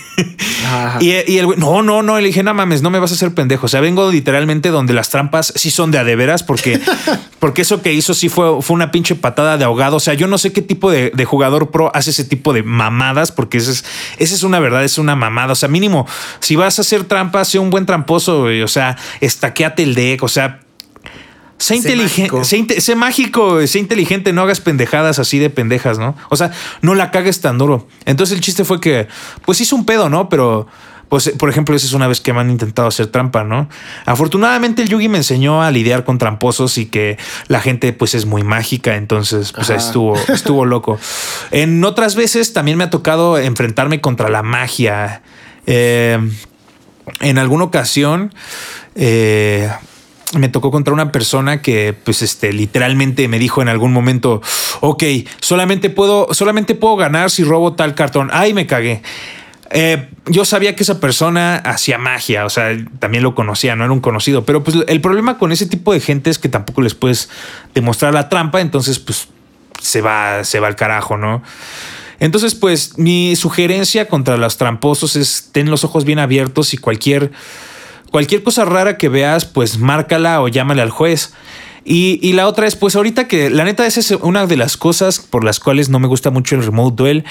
Ajá. Y, y el güey, no, no, no. Le dije, no mames, no me vas a hacer pendejo. O sea, vengo literalmente donde las trampas sí son de a de veras, porque, porque eso que hizo sí fue, fue una pinche patada de ahogado. O sea, yo no sé qué tipo de, de jugador pro hace ese tipo de mamadas, porque esa es, esa es una verdad, es una mamada. O sea, mínimo, si vas a hacer trampas, sé un buen tramposo, güey. O sea, estaqueate el deck. O sea, sé Sé inteligente, mágico. sé, inte- sé mágico, sé inteligente, no hagas pendejadas así de pendejas, ¿no? O sea, no la cagues tan duro. Entonces el chiste fue que, pues hizo un pedo, ¿no? Pero, pues, por ejemplo, esa es una vez que me han intentado hacer trampa, ¿no? Afortunadamente el Yugi me enseñó a lidiar con tramposos y que la gente, pues, es muy mágica, entonces, pues, Ajá. estuvo, estuvo loco. En otras veces también me ha tocado enfrentarme contra la magia. Eh, en alguna ocasión eh, me tocó contra una persona que pues este literalmente me dijo en algún momento, ok, solamente puedo, solamente puedo ganar si robo tal cartón. Ay, me cagué. Eh, yo sabía que esa persona hacía magia, o sea, también lo conocía, no era un conocido, pero pues el problema con ese tipo de gente es que tampoco les puedes demostrar la trampa, entonces pues se va, se va al carajo, ¿no? Entonces, pues mi sugerencia contra los tramposos es ten los ojos bien abiertos y cualquier, cualquier cosa rara que veas, pues márcala o llámale al juez. Y, y la otra es, pues ahorita que la neta esa es una de las cosas por las cuales no me gusta mucho el remote duel.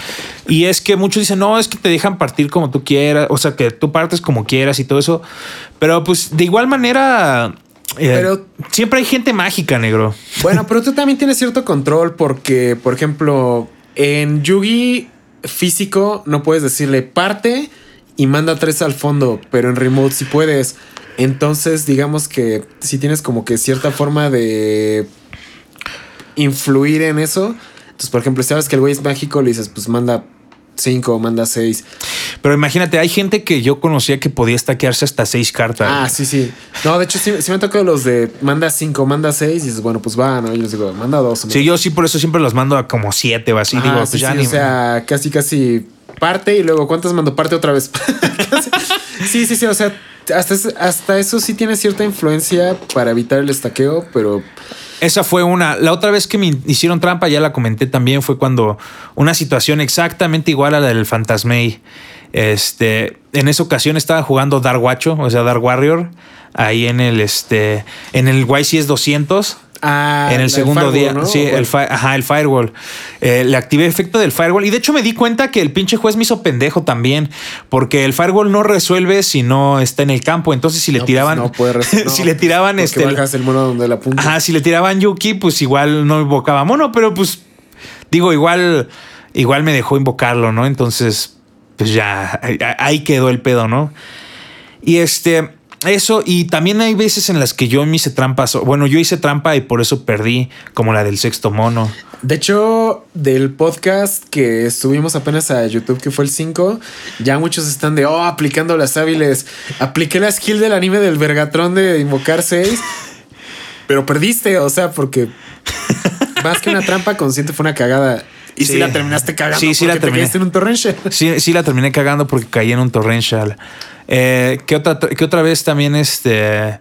Y es que muchos dicen, no, es que te dejan partir como tú quieras, o sea, que tú partes como quieras y todo eso. Pero pues de igual manera, eh, Pero- siempre hay gente mágica, negro. Bueno, pero tú también tienes cierto control porque, por ejemplo, en Yugi físico no puedes decirle parte y manda tres al fondo, pero en remote sí puedes. Entonces, digamos que si tienes como que cierta forma de influir en eso. Entonces, por ejemplo, si sabes que el güey es mágico, le dices, pues manda cinco, manda seis. Pero imagínate, hay gente que yo conocía que podía estaquearse hasta seis cartas. Ah, sí, sí. No, de hecho, sí, sí me han tocado los de manda cinco, manda seis y dices, bueno, pues va, ¿no? Y les digo, manda dos. Sí, yo sí por eso siempre los mando a como siete o así. Digo, sí, pues ya sí, ni- o sea, casi, casi parte y luego cuántas mando parte otra vez. Sí, sí, sí, o sea, hasta, hasta eso sí tiene cierta influencia para evitar el estaqueo, pero Esa fue una. La otra vez que me hicieron trampa, ya la comenté también, fue cuando una situación exactamente igual a la del Fantasmei. Este, en esa ocasión estaba jugando Dark Watcho, o sea, Dark Warrior, ahí en el este, en el YCS 200. Ah, en el segundo firewall, día, ¿no? sí, el, fi- ajá, el firewall. Eh, le activé efecto del firewall y de hecho me di cuenta que el pinche juez me hizo pendejo también, porque el firewall no resuelve si no está en el campo. Entonces, si le no, pues, tiraban, no puede si le tiraban porque este, bajas el mono donde la punta. Ajá, si le tiraban Yuki, pues igual no invocaba mono, pero pues digo, igual, igual me dejó invocarlo, ¿no? Entonces, pues ya ahí quedó el pedo, ¿no? Y este, Eso, y también hay veces en las que yo me hice trampas. Bueno, yo hice trampa y por eso perdí, como la del sexto mono. De hecho, del podcast que subimos apenas a YouTube, que fue el 5, ya muchos están de, oh, aplicando las hábiles. Apliqué la skill del anime del Vergatrón de invocar 6, pero perdiste, o sea, porque más que una trampa consciente fue una cagada. Y sí, Sí. la terminaste cagando. Sí, sí la porque terminé. caíste en un torrential. Sí, sí la terminé cagando porque caí en un torrential. Eh, ¿qué, otra, otra vez también este...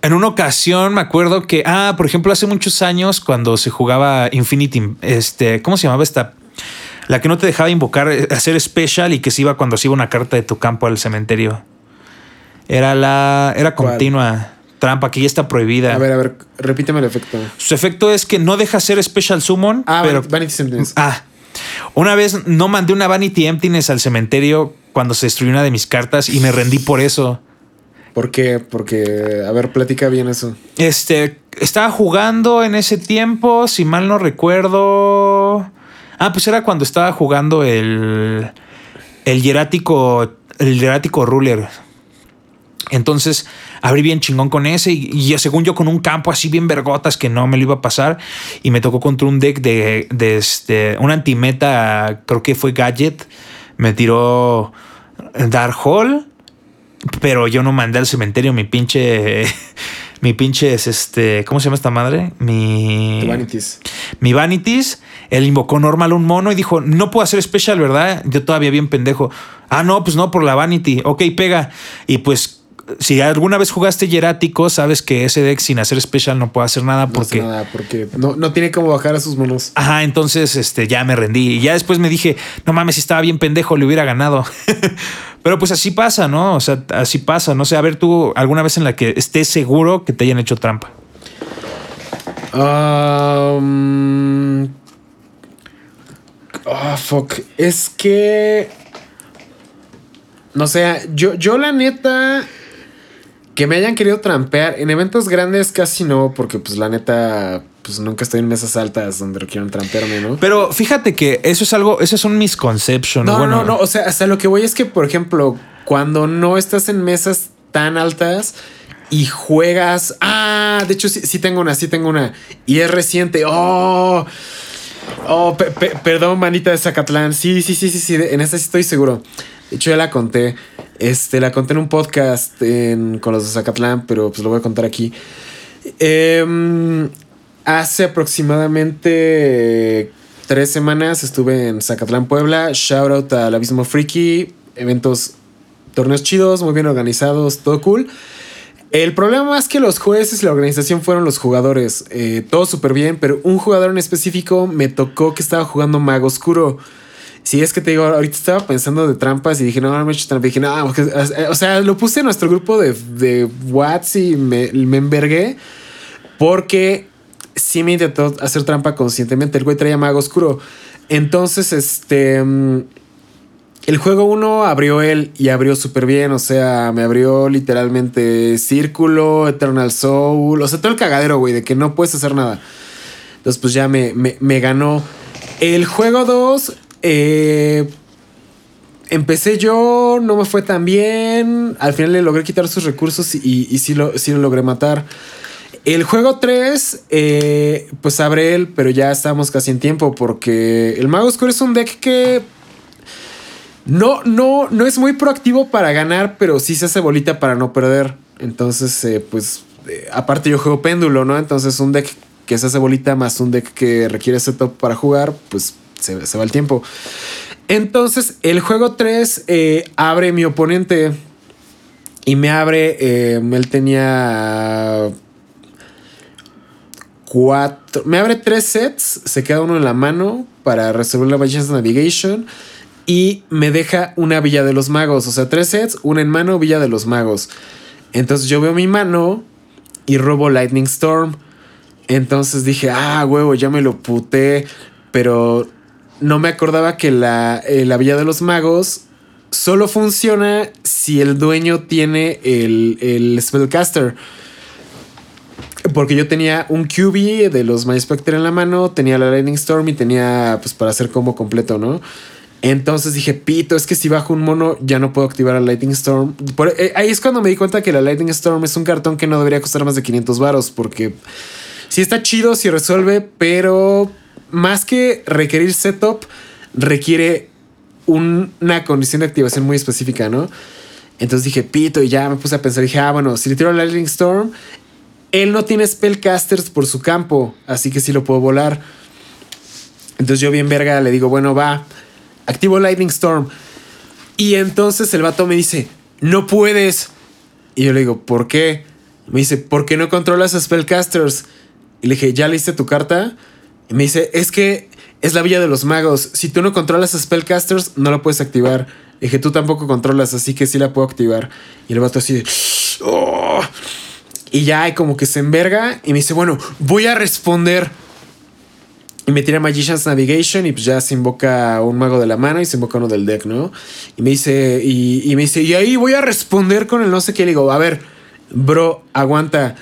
En una ocasión me acuerdo que, ah, por ejemplo, hace muchos años cuando se jugaba Infinity, este, ¿cómo se llamaba esta? La que no te dejaba invocar, eh, hacer special y que se iba cuando se iba una carta de tu campo al cementerio. Era la, era ¿Cuál? continua trampa que ya está prohibida. A ver, a ver, repíteme el efecto. Su efecto es que no deja hacer special summon, Ah, pero Vanity Sentence. Ah, una vez no mandé una Vanity Emptiness al cementerio cuando se destruyó una de mis cartas y me rendí por eso. ¿Por qué? Porque, a ver, platica bien eso. Este, estaba jugando en ese tiempo, si mal no recuerdo. Ah, pues era cuando estaba jugando el. El hierático. El hierático ruler. Entonces abrí bien chingón con ese y, y según yo con un campo así bien vergotas que no me lo iba a pasar y me tocó contra un deck de, de este, un antimeta, creo que fue Gadget, me tiró Dark Hole, pero yo no mandé al cementerio mi pinche, mi pinche, es este, ¿cómo se llama esta madre? Mi... Vanities. Mi Vanities, él invocó normal un mono y dijo, no puedo hacer special, ¿verdad? Yo todavía bien pendejo. Ah, no, pues no, por la Vanity. Ok, pega. Y pues, si alguna vez jugaste Hierático, sabes que ese deck sin hacer special no puede hacer nada No porque... nada, porque no, no tiene cómo bajar a sus monos. Ajá, entonces este, ya me rendí. Y ya después me dije, no mames, si estaba bien pendejo, le hubiera ganado. Pero pues así pasa, ¿no? O sea, así pasa. No sé, a ver tú alguna vez en la que estés seguro que te hayan hecho trampa. Um, oh, fuck. Es que. No sé, yo, yo la neta. Que me hayan querido trampear. En eventos grandes casi no, porque pues la neta. Pues nunca estoy en mesas altas donde quieran trampearme, ¿no? Pero fíjate que eso es algo, esos son misconceptions. No, bueno, no, no. O sea, hasta lo que voy es que, por ejemplo, cuando no estás en mesas tan altas y juegas. Ah, de hecho, sí, sí tengo una, sí tengo una. Y es reciente. Oh. Oh, pe- pe- perdón, manita de Zacatlán. Sí, sí, sí, sí, sí. En esta sí estoy seguro. De hecho, ya la conté. Este, la conté en un podcast en- con los de Zacatlán, pero pues lo voy a contar aquí. Em, hace aproximadamente tres semanas estuve en Zacatlán, Puebla. Shout out al Abismo Freaky. Eventos, torneos chidos, muy bien organizados, todo cool. El problema es que los jueces y la organización fueron los jugadores. Eh, todo súper bien, pero un jugador en específico me tocó que estaba jugando Mago Oscuro. Si es que te digo, ahorita estaba pensando de trampas y dije, no, no me he hecho trampa. Dije, no, o sea, lo puse en nuestro grupo de, de Whats y me, me envergué porque sí me intentó hacer trampa conscientemente. El güey traía Mago Oscuro. Entonces, este. mm, el juego 1 abrió él y abrió súper bien, o sea, me abrió literalmente Círculo, Eternal Soul, o sea, todo el cagadero, güey, de que no puedes hacer nada. Entonces, pues ya me, me- me ganó. El juego 2, eh, empecé yo, no me fue tan bien, al final le logré quitar sus recursos y, sí, lo, sí lo logré matar. El juego 3, eh, pues abre él, pero ya estamos casi en tiempo porque el Mago Oscuro es un deck que no, no, no es muy proactivo para ganar, pero sí se hace bolita para no perder. Entonces, eh, pues, eh, aparte yo juego péndulo, ¿no? Entonces un deck que se hace bolita más un deck que requiere setup para jugar, pues se, se va el tiempo. Entonces, el juego 3 eh, abre mi oponente y me abre, eh, él tenía cuatro, me abre tres sets, se queda uno en la mano para resolver la Magician's Navigation y me deja una Villa de los Magos, o sea, tres sets, una en mano, Villa de los Magos. Entonces yo veo mi mano y robo Lightning Storm. Entonces dije, ah, huevo, ya me lo puté, pero no me acordaba que la, eh, la Villa de los Magos solo funciona si el dueño tiene el, el Spellcaster. Porque yo tenía un QB de los My Spectre en la mano, tenía la Lightning Storm y tenía pues para hacer combo completo, ¿no? Entonces dije, pito, es que si bajo un mono ya no puedo activar el Lightning Storm. Eh, ahí es cuando me di cuenta que la Lightning Storm es un cartón que no debería costar más de 500 varos porque sí está chido, si resuelve, pero más que requerir setup, requiere una condición de activación muy específica, ¿no? Entonces dije, pito, y ya me puse a pensar, dije, ah, bueno, si le tiro el Lightning Storm, él no tiene spellcasters por su campo, así que sí lo puedo volar. Entonces yo bien verga le digo, bueno, va, activo Lightning Storm. Y entonces el vato me dice, no puedes. Y yo le digo, ¿por qué? Me dice, ¿por qué no controlas a spellcasters? Y le dije, ¿ya leíste tu carta? Me dice, es que es la Villa de los Magos. Si tú no controlas Spellcasters, no la puedes activar. Y dije, tú tampoco controlas, así que sí la puedo activar. Y el vato así de... Oh". Y ya como que se enverga y me dice, bueno, voy a responder. Y me tira Magician's Navigation y pues ya se invoca un mago de la mano y se invoca uno del deck, ¿no? Y me dice, y, y me dice, y ahí voy a responder con el no sé qué. Le digo, a ver, bro, aguanta.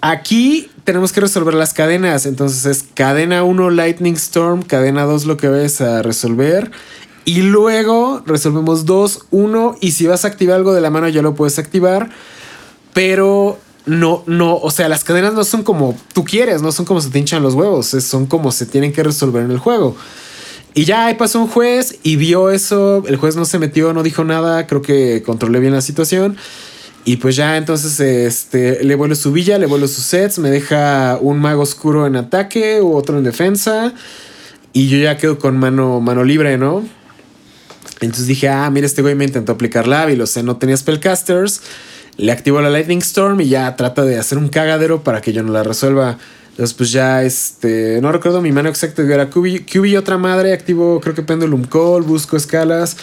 Aquí tenemos que resolver las cadenas. Entonces es cadena 1 Lightning Storm, cadena 2 lo que ves a resolver. Y luego resolvemos 2, 1. Y si vas a activar algo de la mano ya lo puedes activar. Pero no, no, o sea, las cadenas no son como tú quieres, no son como se te hinchan los huevos, son como se tienen que resolver en el juego. Y ya ahí pasó un juez y vio eso, el juez no se metió, no dijo nada, creo que controlé bien la situación. Y pues ya entonces este, le vuelo su villa, le vuelo sus sets, me deja un mago oscuro en ataque otro en defensa. Y yo ya quedo con mano, mano libre, ¿no? Entonces dije, ah, mira, este güey me intentó aplicar Lábil, o sea, no tenía spellcasters. Le activo la Lightning Storm y ya trata de hacer un cagadero para que yo no la resuelva. Entonces, pues ya, este, no recuerdo mi mano exacta, era QB, y otra madre, activo creo que Pendulum Call, busco escalas.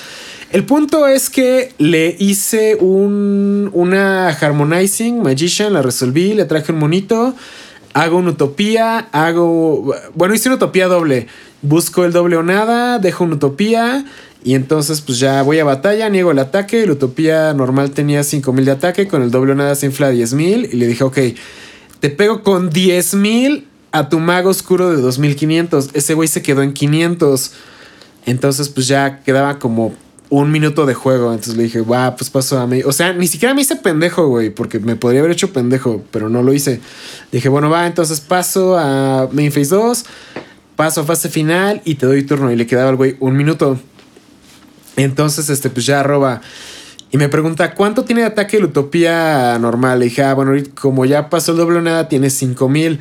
El punto es que le hice un, una Harmonizing Magician, la resolví, le traje un monito, hago una utopía, hago, bueno, hice una utopía doble. Busco el doble o nada, dejo una utopía y entonces pues ya voy a batalla, niego el ataque, la utopía normal tenía 5000 de ataque, con el doble o nada se infla a 10000 y le dije, ok, te pego con 10.000 a tu mago oscuro de 2500. Ese güey se quedó en 500. Entonces, pues ya quedaba como un minuto de juego. Entonces le dije, va, pues paso a mí. O sea, ni siquiera me hice pendejo, güey, porque me podría haber hecho pendejo, pero no lo hice. Dije, bueno, va, entonces paso a main phase 2, paso a fase final y te doy turno. Y le quedaba al güey un minuto. Entonces, este, pues ya roba. Y me pregunta, ¿cuánto tiene de ataque la utopía normal? Le dije, ah, bueno, como ya pasó el doble nada, tiene 5000.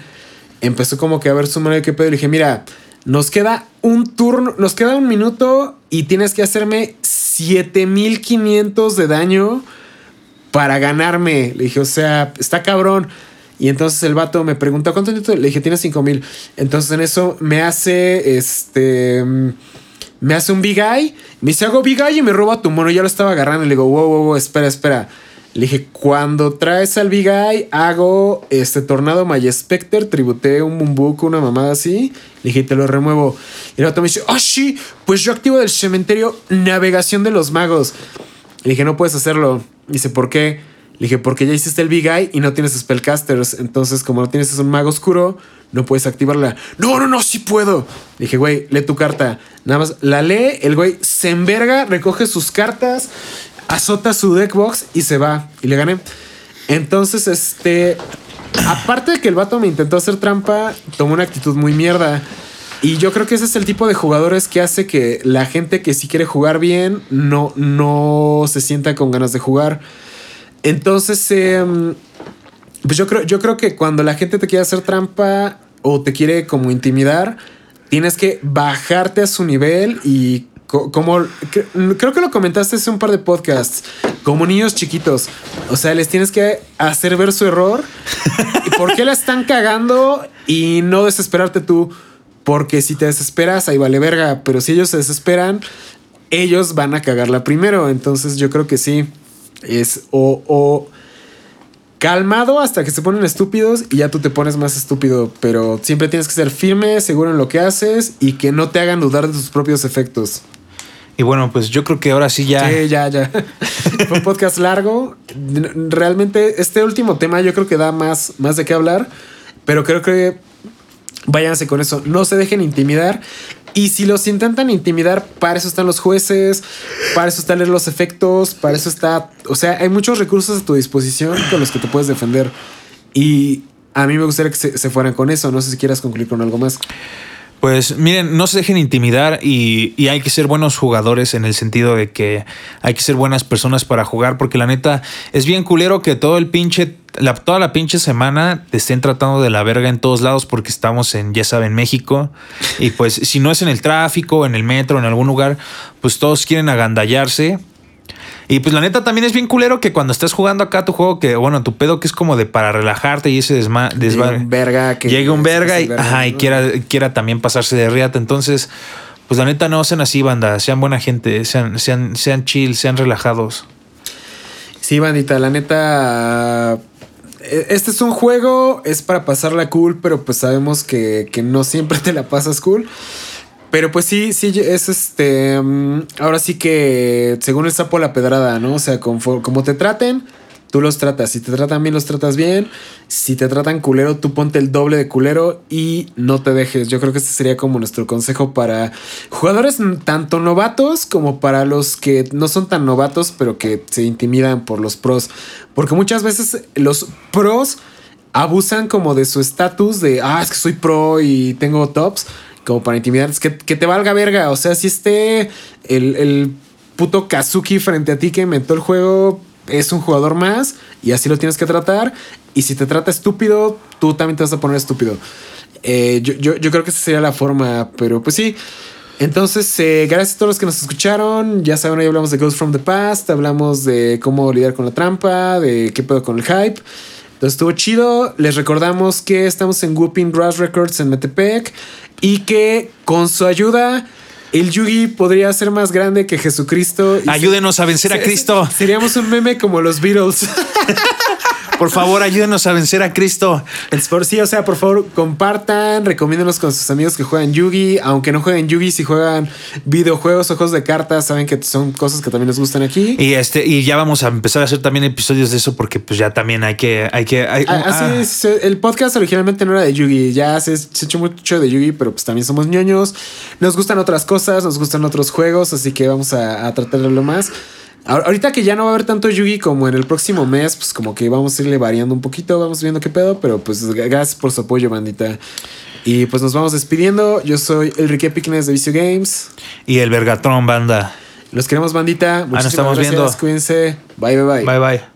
Empezó como que a ver su mano de qué pedo. Le dije, mira, nos queda un turno, nos queda un minuto y tienes que hacerme 7500 de daño para ganarme. Le dije, o sea, está cabrón. Y entonces el vato me pregunta, ¿cuánto minutos? Le dije, tiene 5000. Entonces en eso me hace este me hace un big eye, me dice hago big eye y me roba tu mono. Ya lo estaba agarrando y le digo, wow, wow, wow, espera, espera. Le dije, cuando traes al big eye, hago este tornado Maya Specter, tributé un bumbuco, una mamada así. Le dije, te lo remuevo. Y el otro me dice, oh, sí, pues yo activo del cementerio navegación de los magos. Le dije, no puedes hacerlo. Dice, ¿por qué? Le dije, porque ya hiciste el Big Eye y no tienes spellcasters. Entonces, como no tienes un mago oscuro, no puedes activarla. No, no, no, sí puedo. Le dije, güey, lee tu carta. Nada más la lee, el güey se enverga, recoge sus cartas, azota su deckbox y se va. Y le gané. Entonces, este. Aparte de que el vato me intentó hacer trampa, tomó una actitud muy mierda. Y yo creo que ese es el tipo de jugadores que hace que la gente que sí quiere jugar bien no, no se sienta con ganas de jugar. Entonces, em, pues yo creo, yo creo que cuando la gente te quiere hacer trampa o te quiere como intimidar, tienes que bajarte a su nivel y como creo que lo comentaste hace un par de podcasts, como niños chiquitos. O sea, les tienes que hacer ver su error y por qué la están cagando y no desesperarte tú. Porque si te desesperas, ahí vale verga. Pero si ellos se desesperan, ellos van a cagarla primero. Entonces yo creo que sí es o, calmado hasta que se ponen estúpidos y ya tú te pones más estúpido, pero siempre tienes que ser firme, seguro en lo que haces y que no te hagan dudar de tus propios efectos. Y bueno, pues yo creo que ahora sí ya. Sí, ya, ya. Fue un podcast largo. Realmente, este último tema yo creo que da más, más de qué hablar, pero creo que váyanse con eso. No se dejen intimidar Y si los intentan intimidar, para eso están los jueces, para eso están los efectos, para eso está. O sea, hay muchos recursos a tu disposición con los que te puedes defender. Y a mí me gustaría que se, se fueran con eso. No sé si quieras concluir con algo más. Pues miren, no se dejen intimidar y, y, hay que ser buenos jugadores en el sentido de que hay que ser buenas personas para jugar, porque la neta es bien culero que todo el pinche, la, toda la pinche semana te estén tratando de la verga en todos lados porque estamos en, ya saben, México. Y pues si no es en el tráfico, en el metro, en algún lugar, pues todos quieren agandallarse y pues la neta también es bien culero que cuando estás jugando acá tu juego, que bueno, tu pedo que es como de para relajarte y ese desma Llega un verga que Llegue un verga y, ajá, y quiera, quiera también pasarse de riata. Entonces, pues la neta no sean así, banda. Sean buena gente, sean, sean, sean chill, sean relajados. Sí, bandita, la neta. e-, Este es un juego, es para pasarla cool, pero pues sabemos que, que no siempre te la pasas cool. Pero pues sí, sí, es este. um, ahora sí que según el sapo la pedrada, ¿no? O sea, conforme, como te traten, tú los tratas. Si te tratan bien, los tratas bien. Si te tratan culero, tú ponte el doble de culero y no te dejes. Yo creo que este sería como nuestro consejo para jugadores tanto novatos como para los que no son tan novatos, pero que se intimidan por los pros. Porque muchas veces los pros abusan como de su estatus de, ah, es que soy pro y tengo tops como para intimidar, es que, que, te valga verga. O sea, si esté el, el, puto Kazuki frente a ti que inventó el juego, es un jugador más y así lo tienes que tratar. Y si te trata estúpido, tú también te vas a poner estúpido. Eh, yo, yo, yo, creo que esa sería la forma, pero pues sí. Entonces, eh, gracias a todos los que nos escucharon. Ya saben, hoy hablamos de Ghost from the Past, hablamos de cómo lidiar con la trampa, de qué pedo con el hype. Entonces estuvo chido. Les recordamos que estamos en Whooping Grass Records en Metepec y que con su ayuda el Yugi podría ser más grande que Jesucristo. Ayúdenos a vencer a Cristo. Seríamos un meme como los Beatles. Por favor, ayúdenos a vencer a Cristo. Por sí, o sea, por favor, compartan, recomiéndenos con sus amigos que juegan Yugi. Aunque no jueguen Yugi, si juegan videojuegos o juegos de cartas, saben que son cosas que también les gustan aquí. Y este, y ya vamos a empezar a hacer también episodios de eso, porque pues ya también hay que, hay que. Hay, ah, así ah. es, el podcast originalmente no era de Yugi. Ya se, se echó mucho de Yugi, pero pues también somos ñoños. Nos gustan otras cosas, nos gustan otros juegos, así que vamos a, a tratarlo más. Ahorita que ya no va a haber tanto Yugi como en el próximo mes, pues como que vamos a irle variando un poquito, vamos viendo qué pedo, pero pues gracias por su apoyo, bandita. Y pues nos vamos despidiendo. Yo soy Enrique Piquines de Vicio Games. Y el Vergatron, banda. Los queremos, bandita. Ah, nos estamos gracias. viendo. Cuídense. Bye, bye, bye. Bye, bye.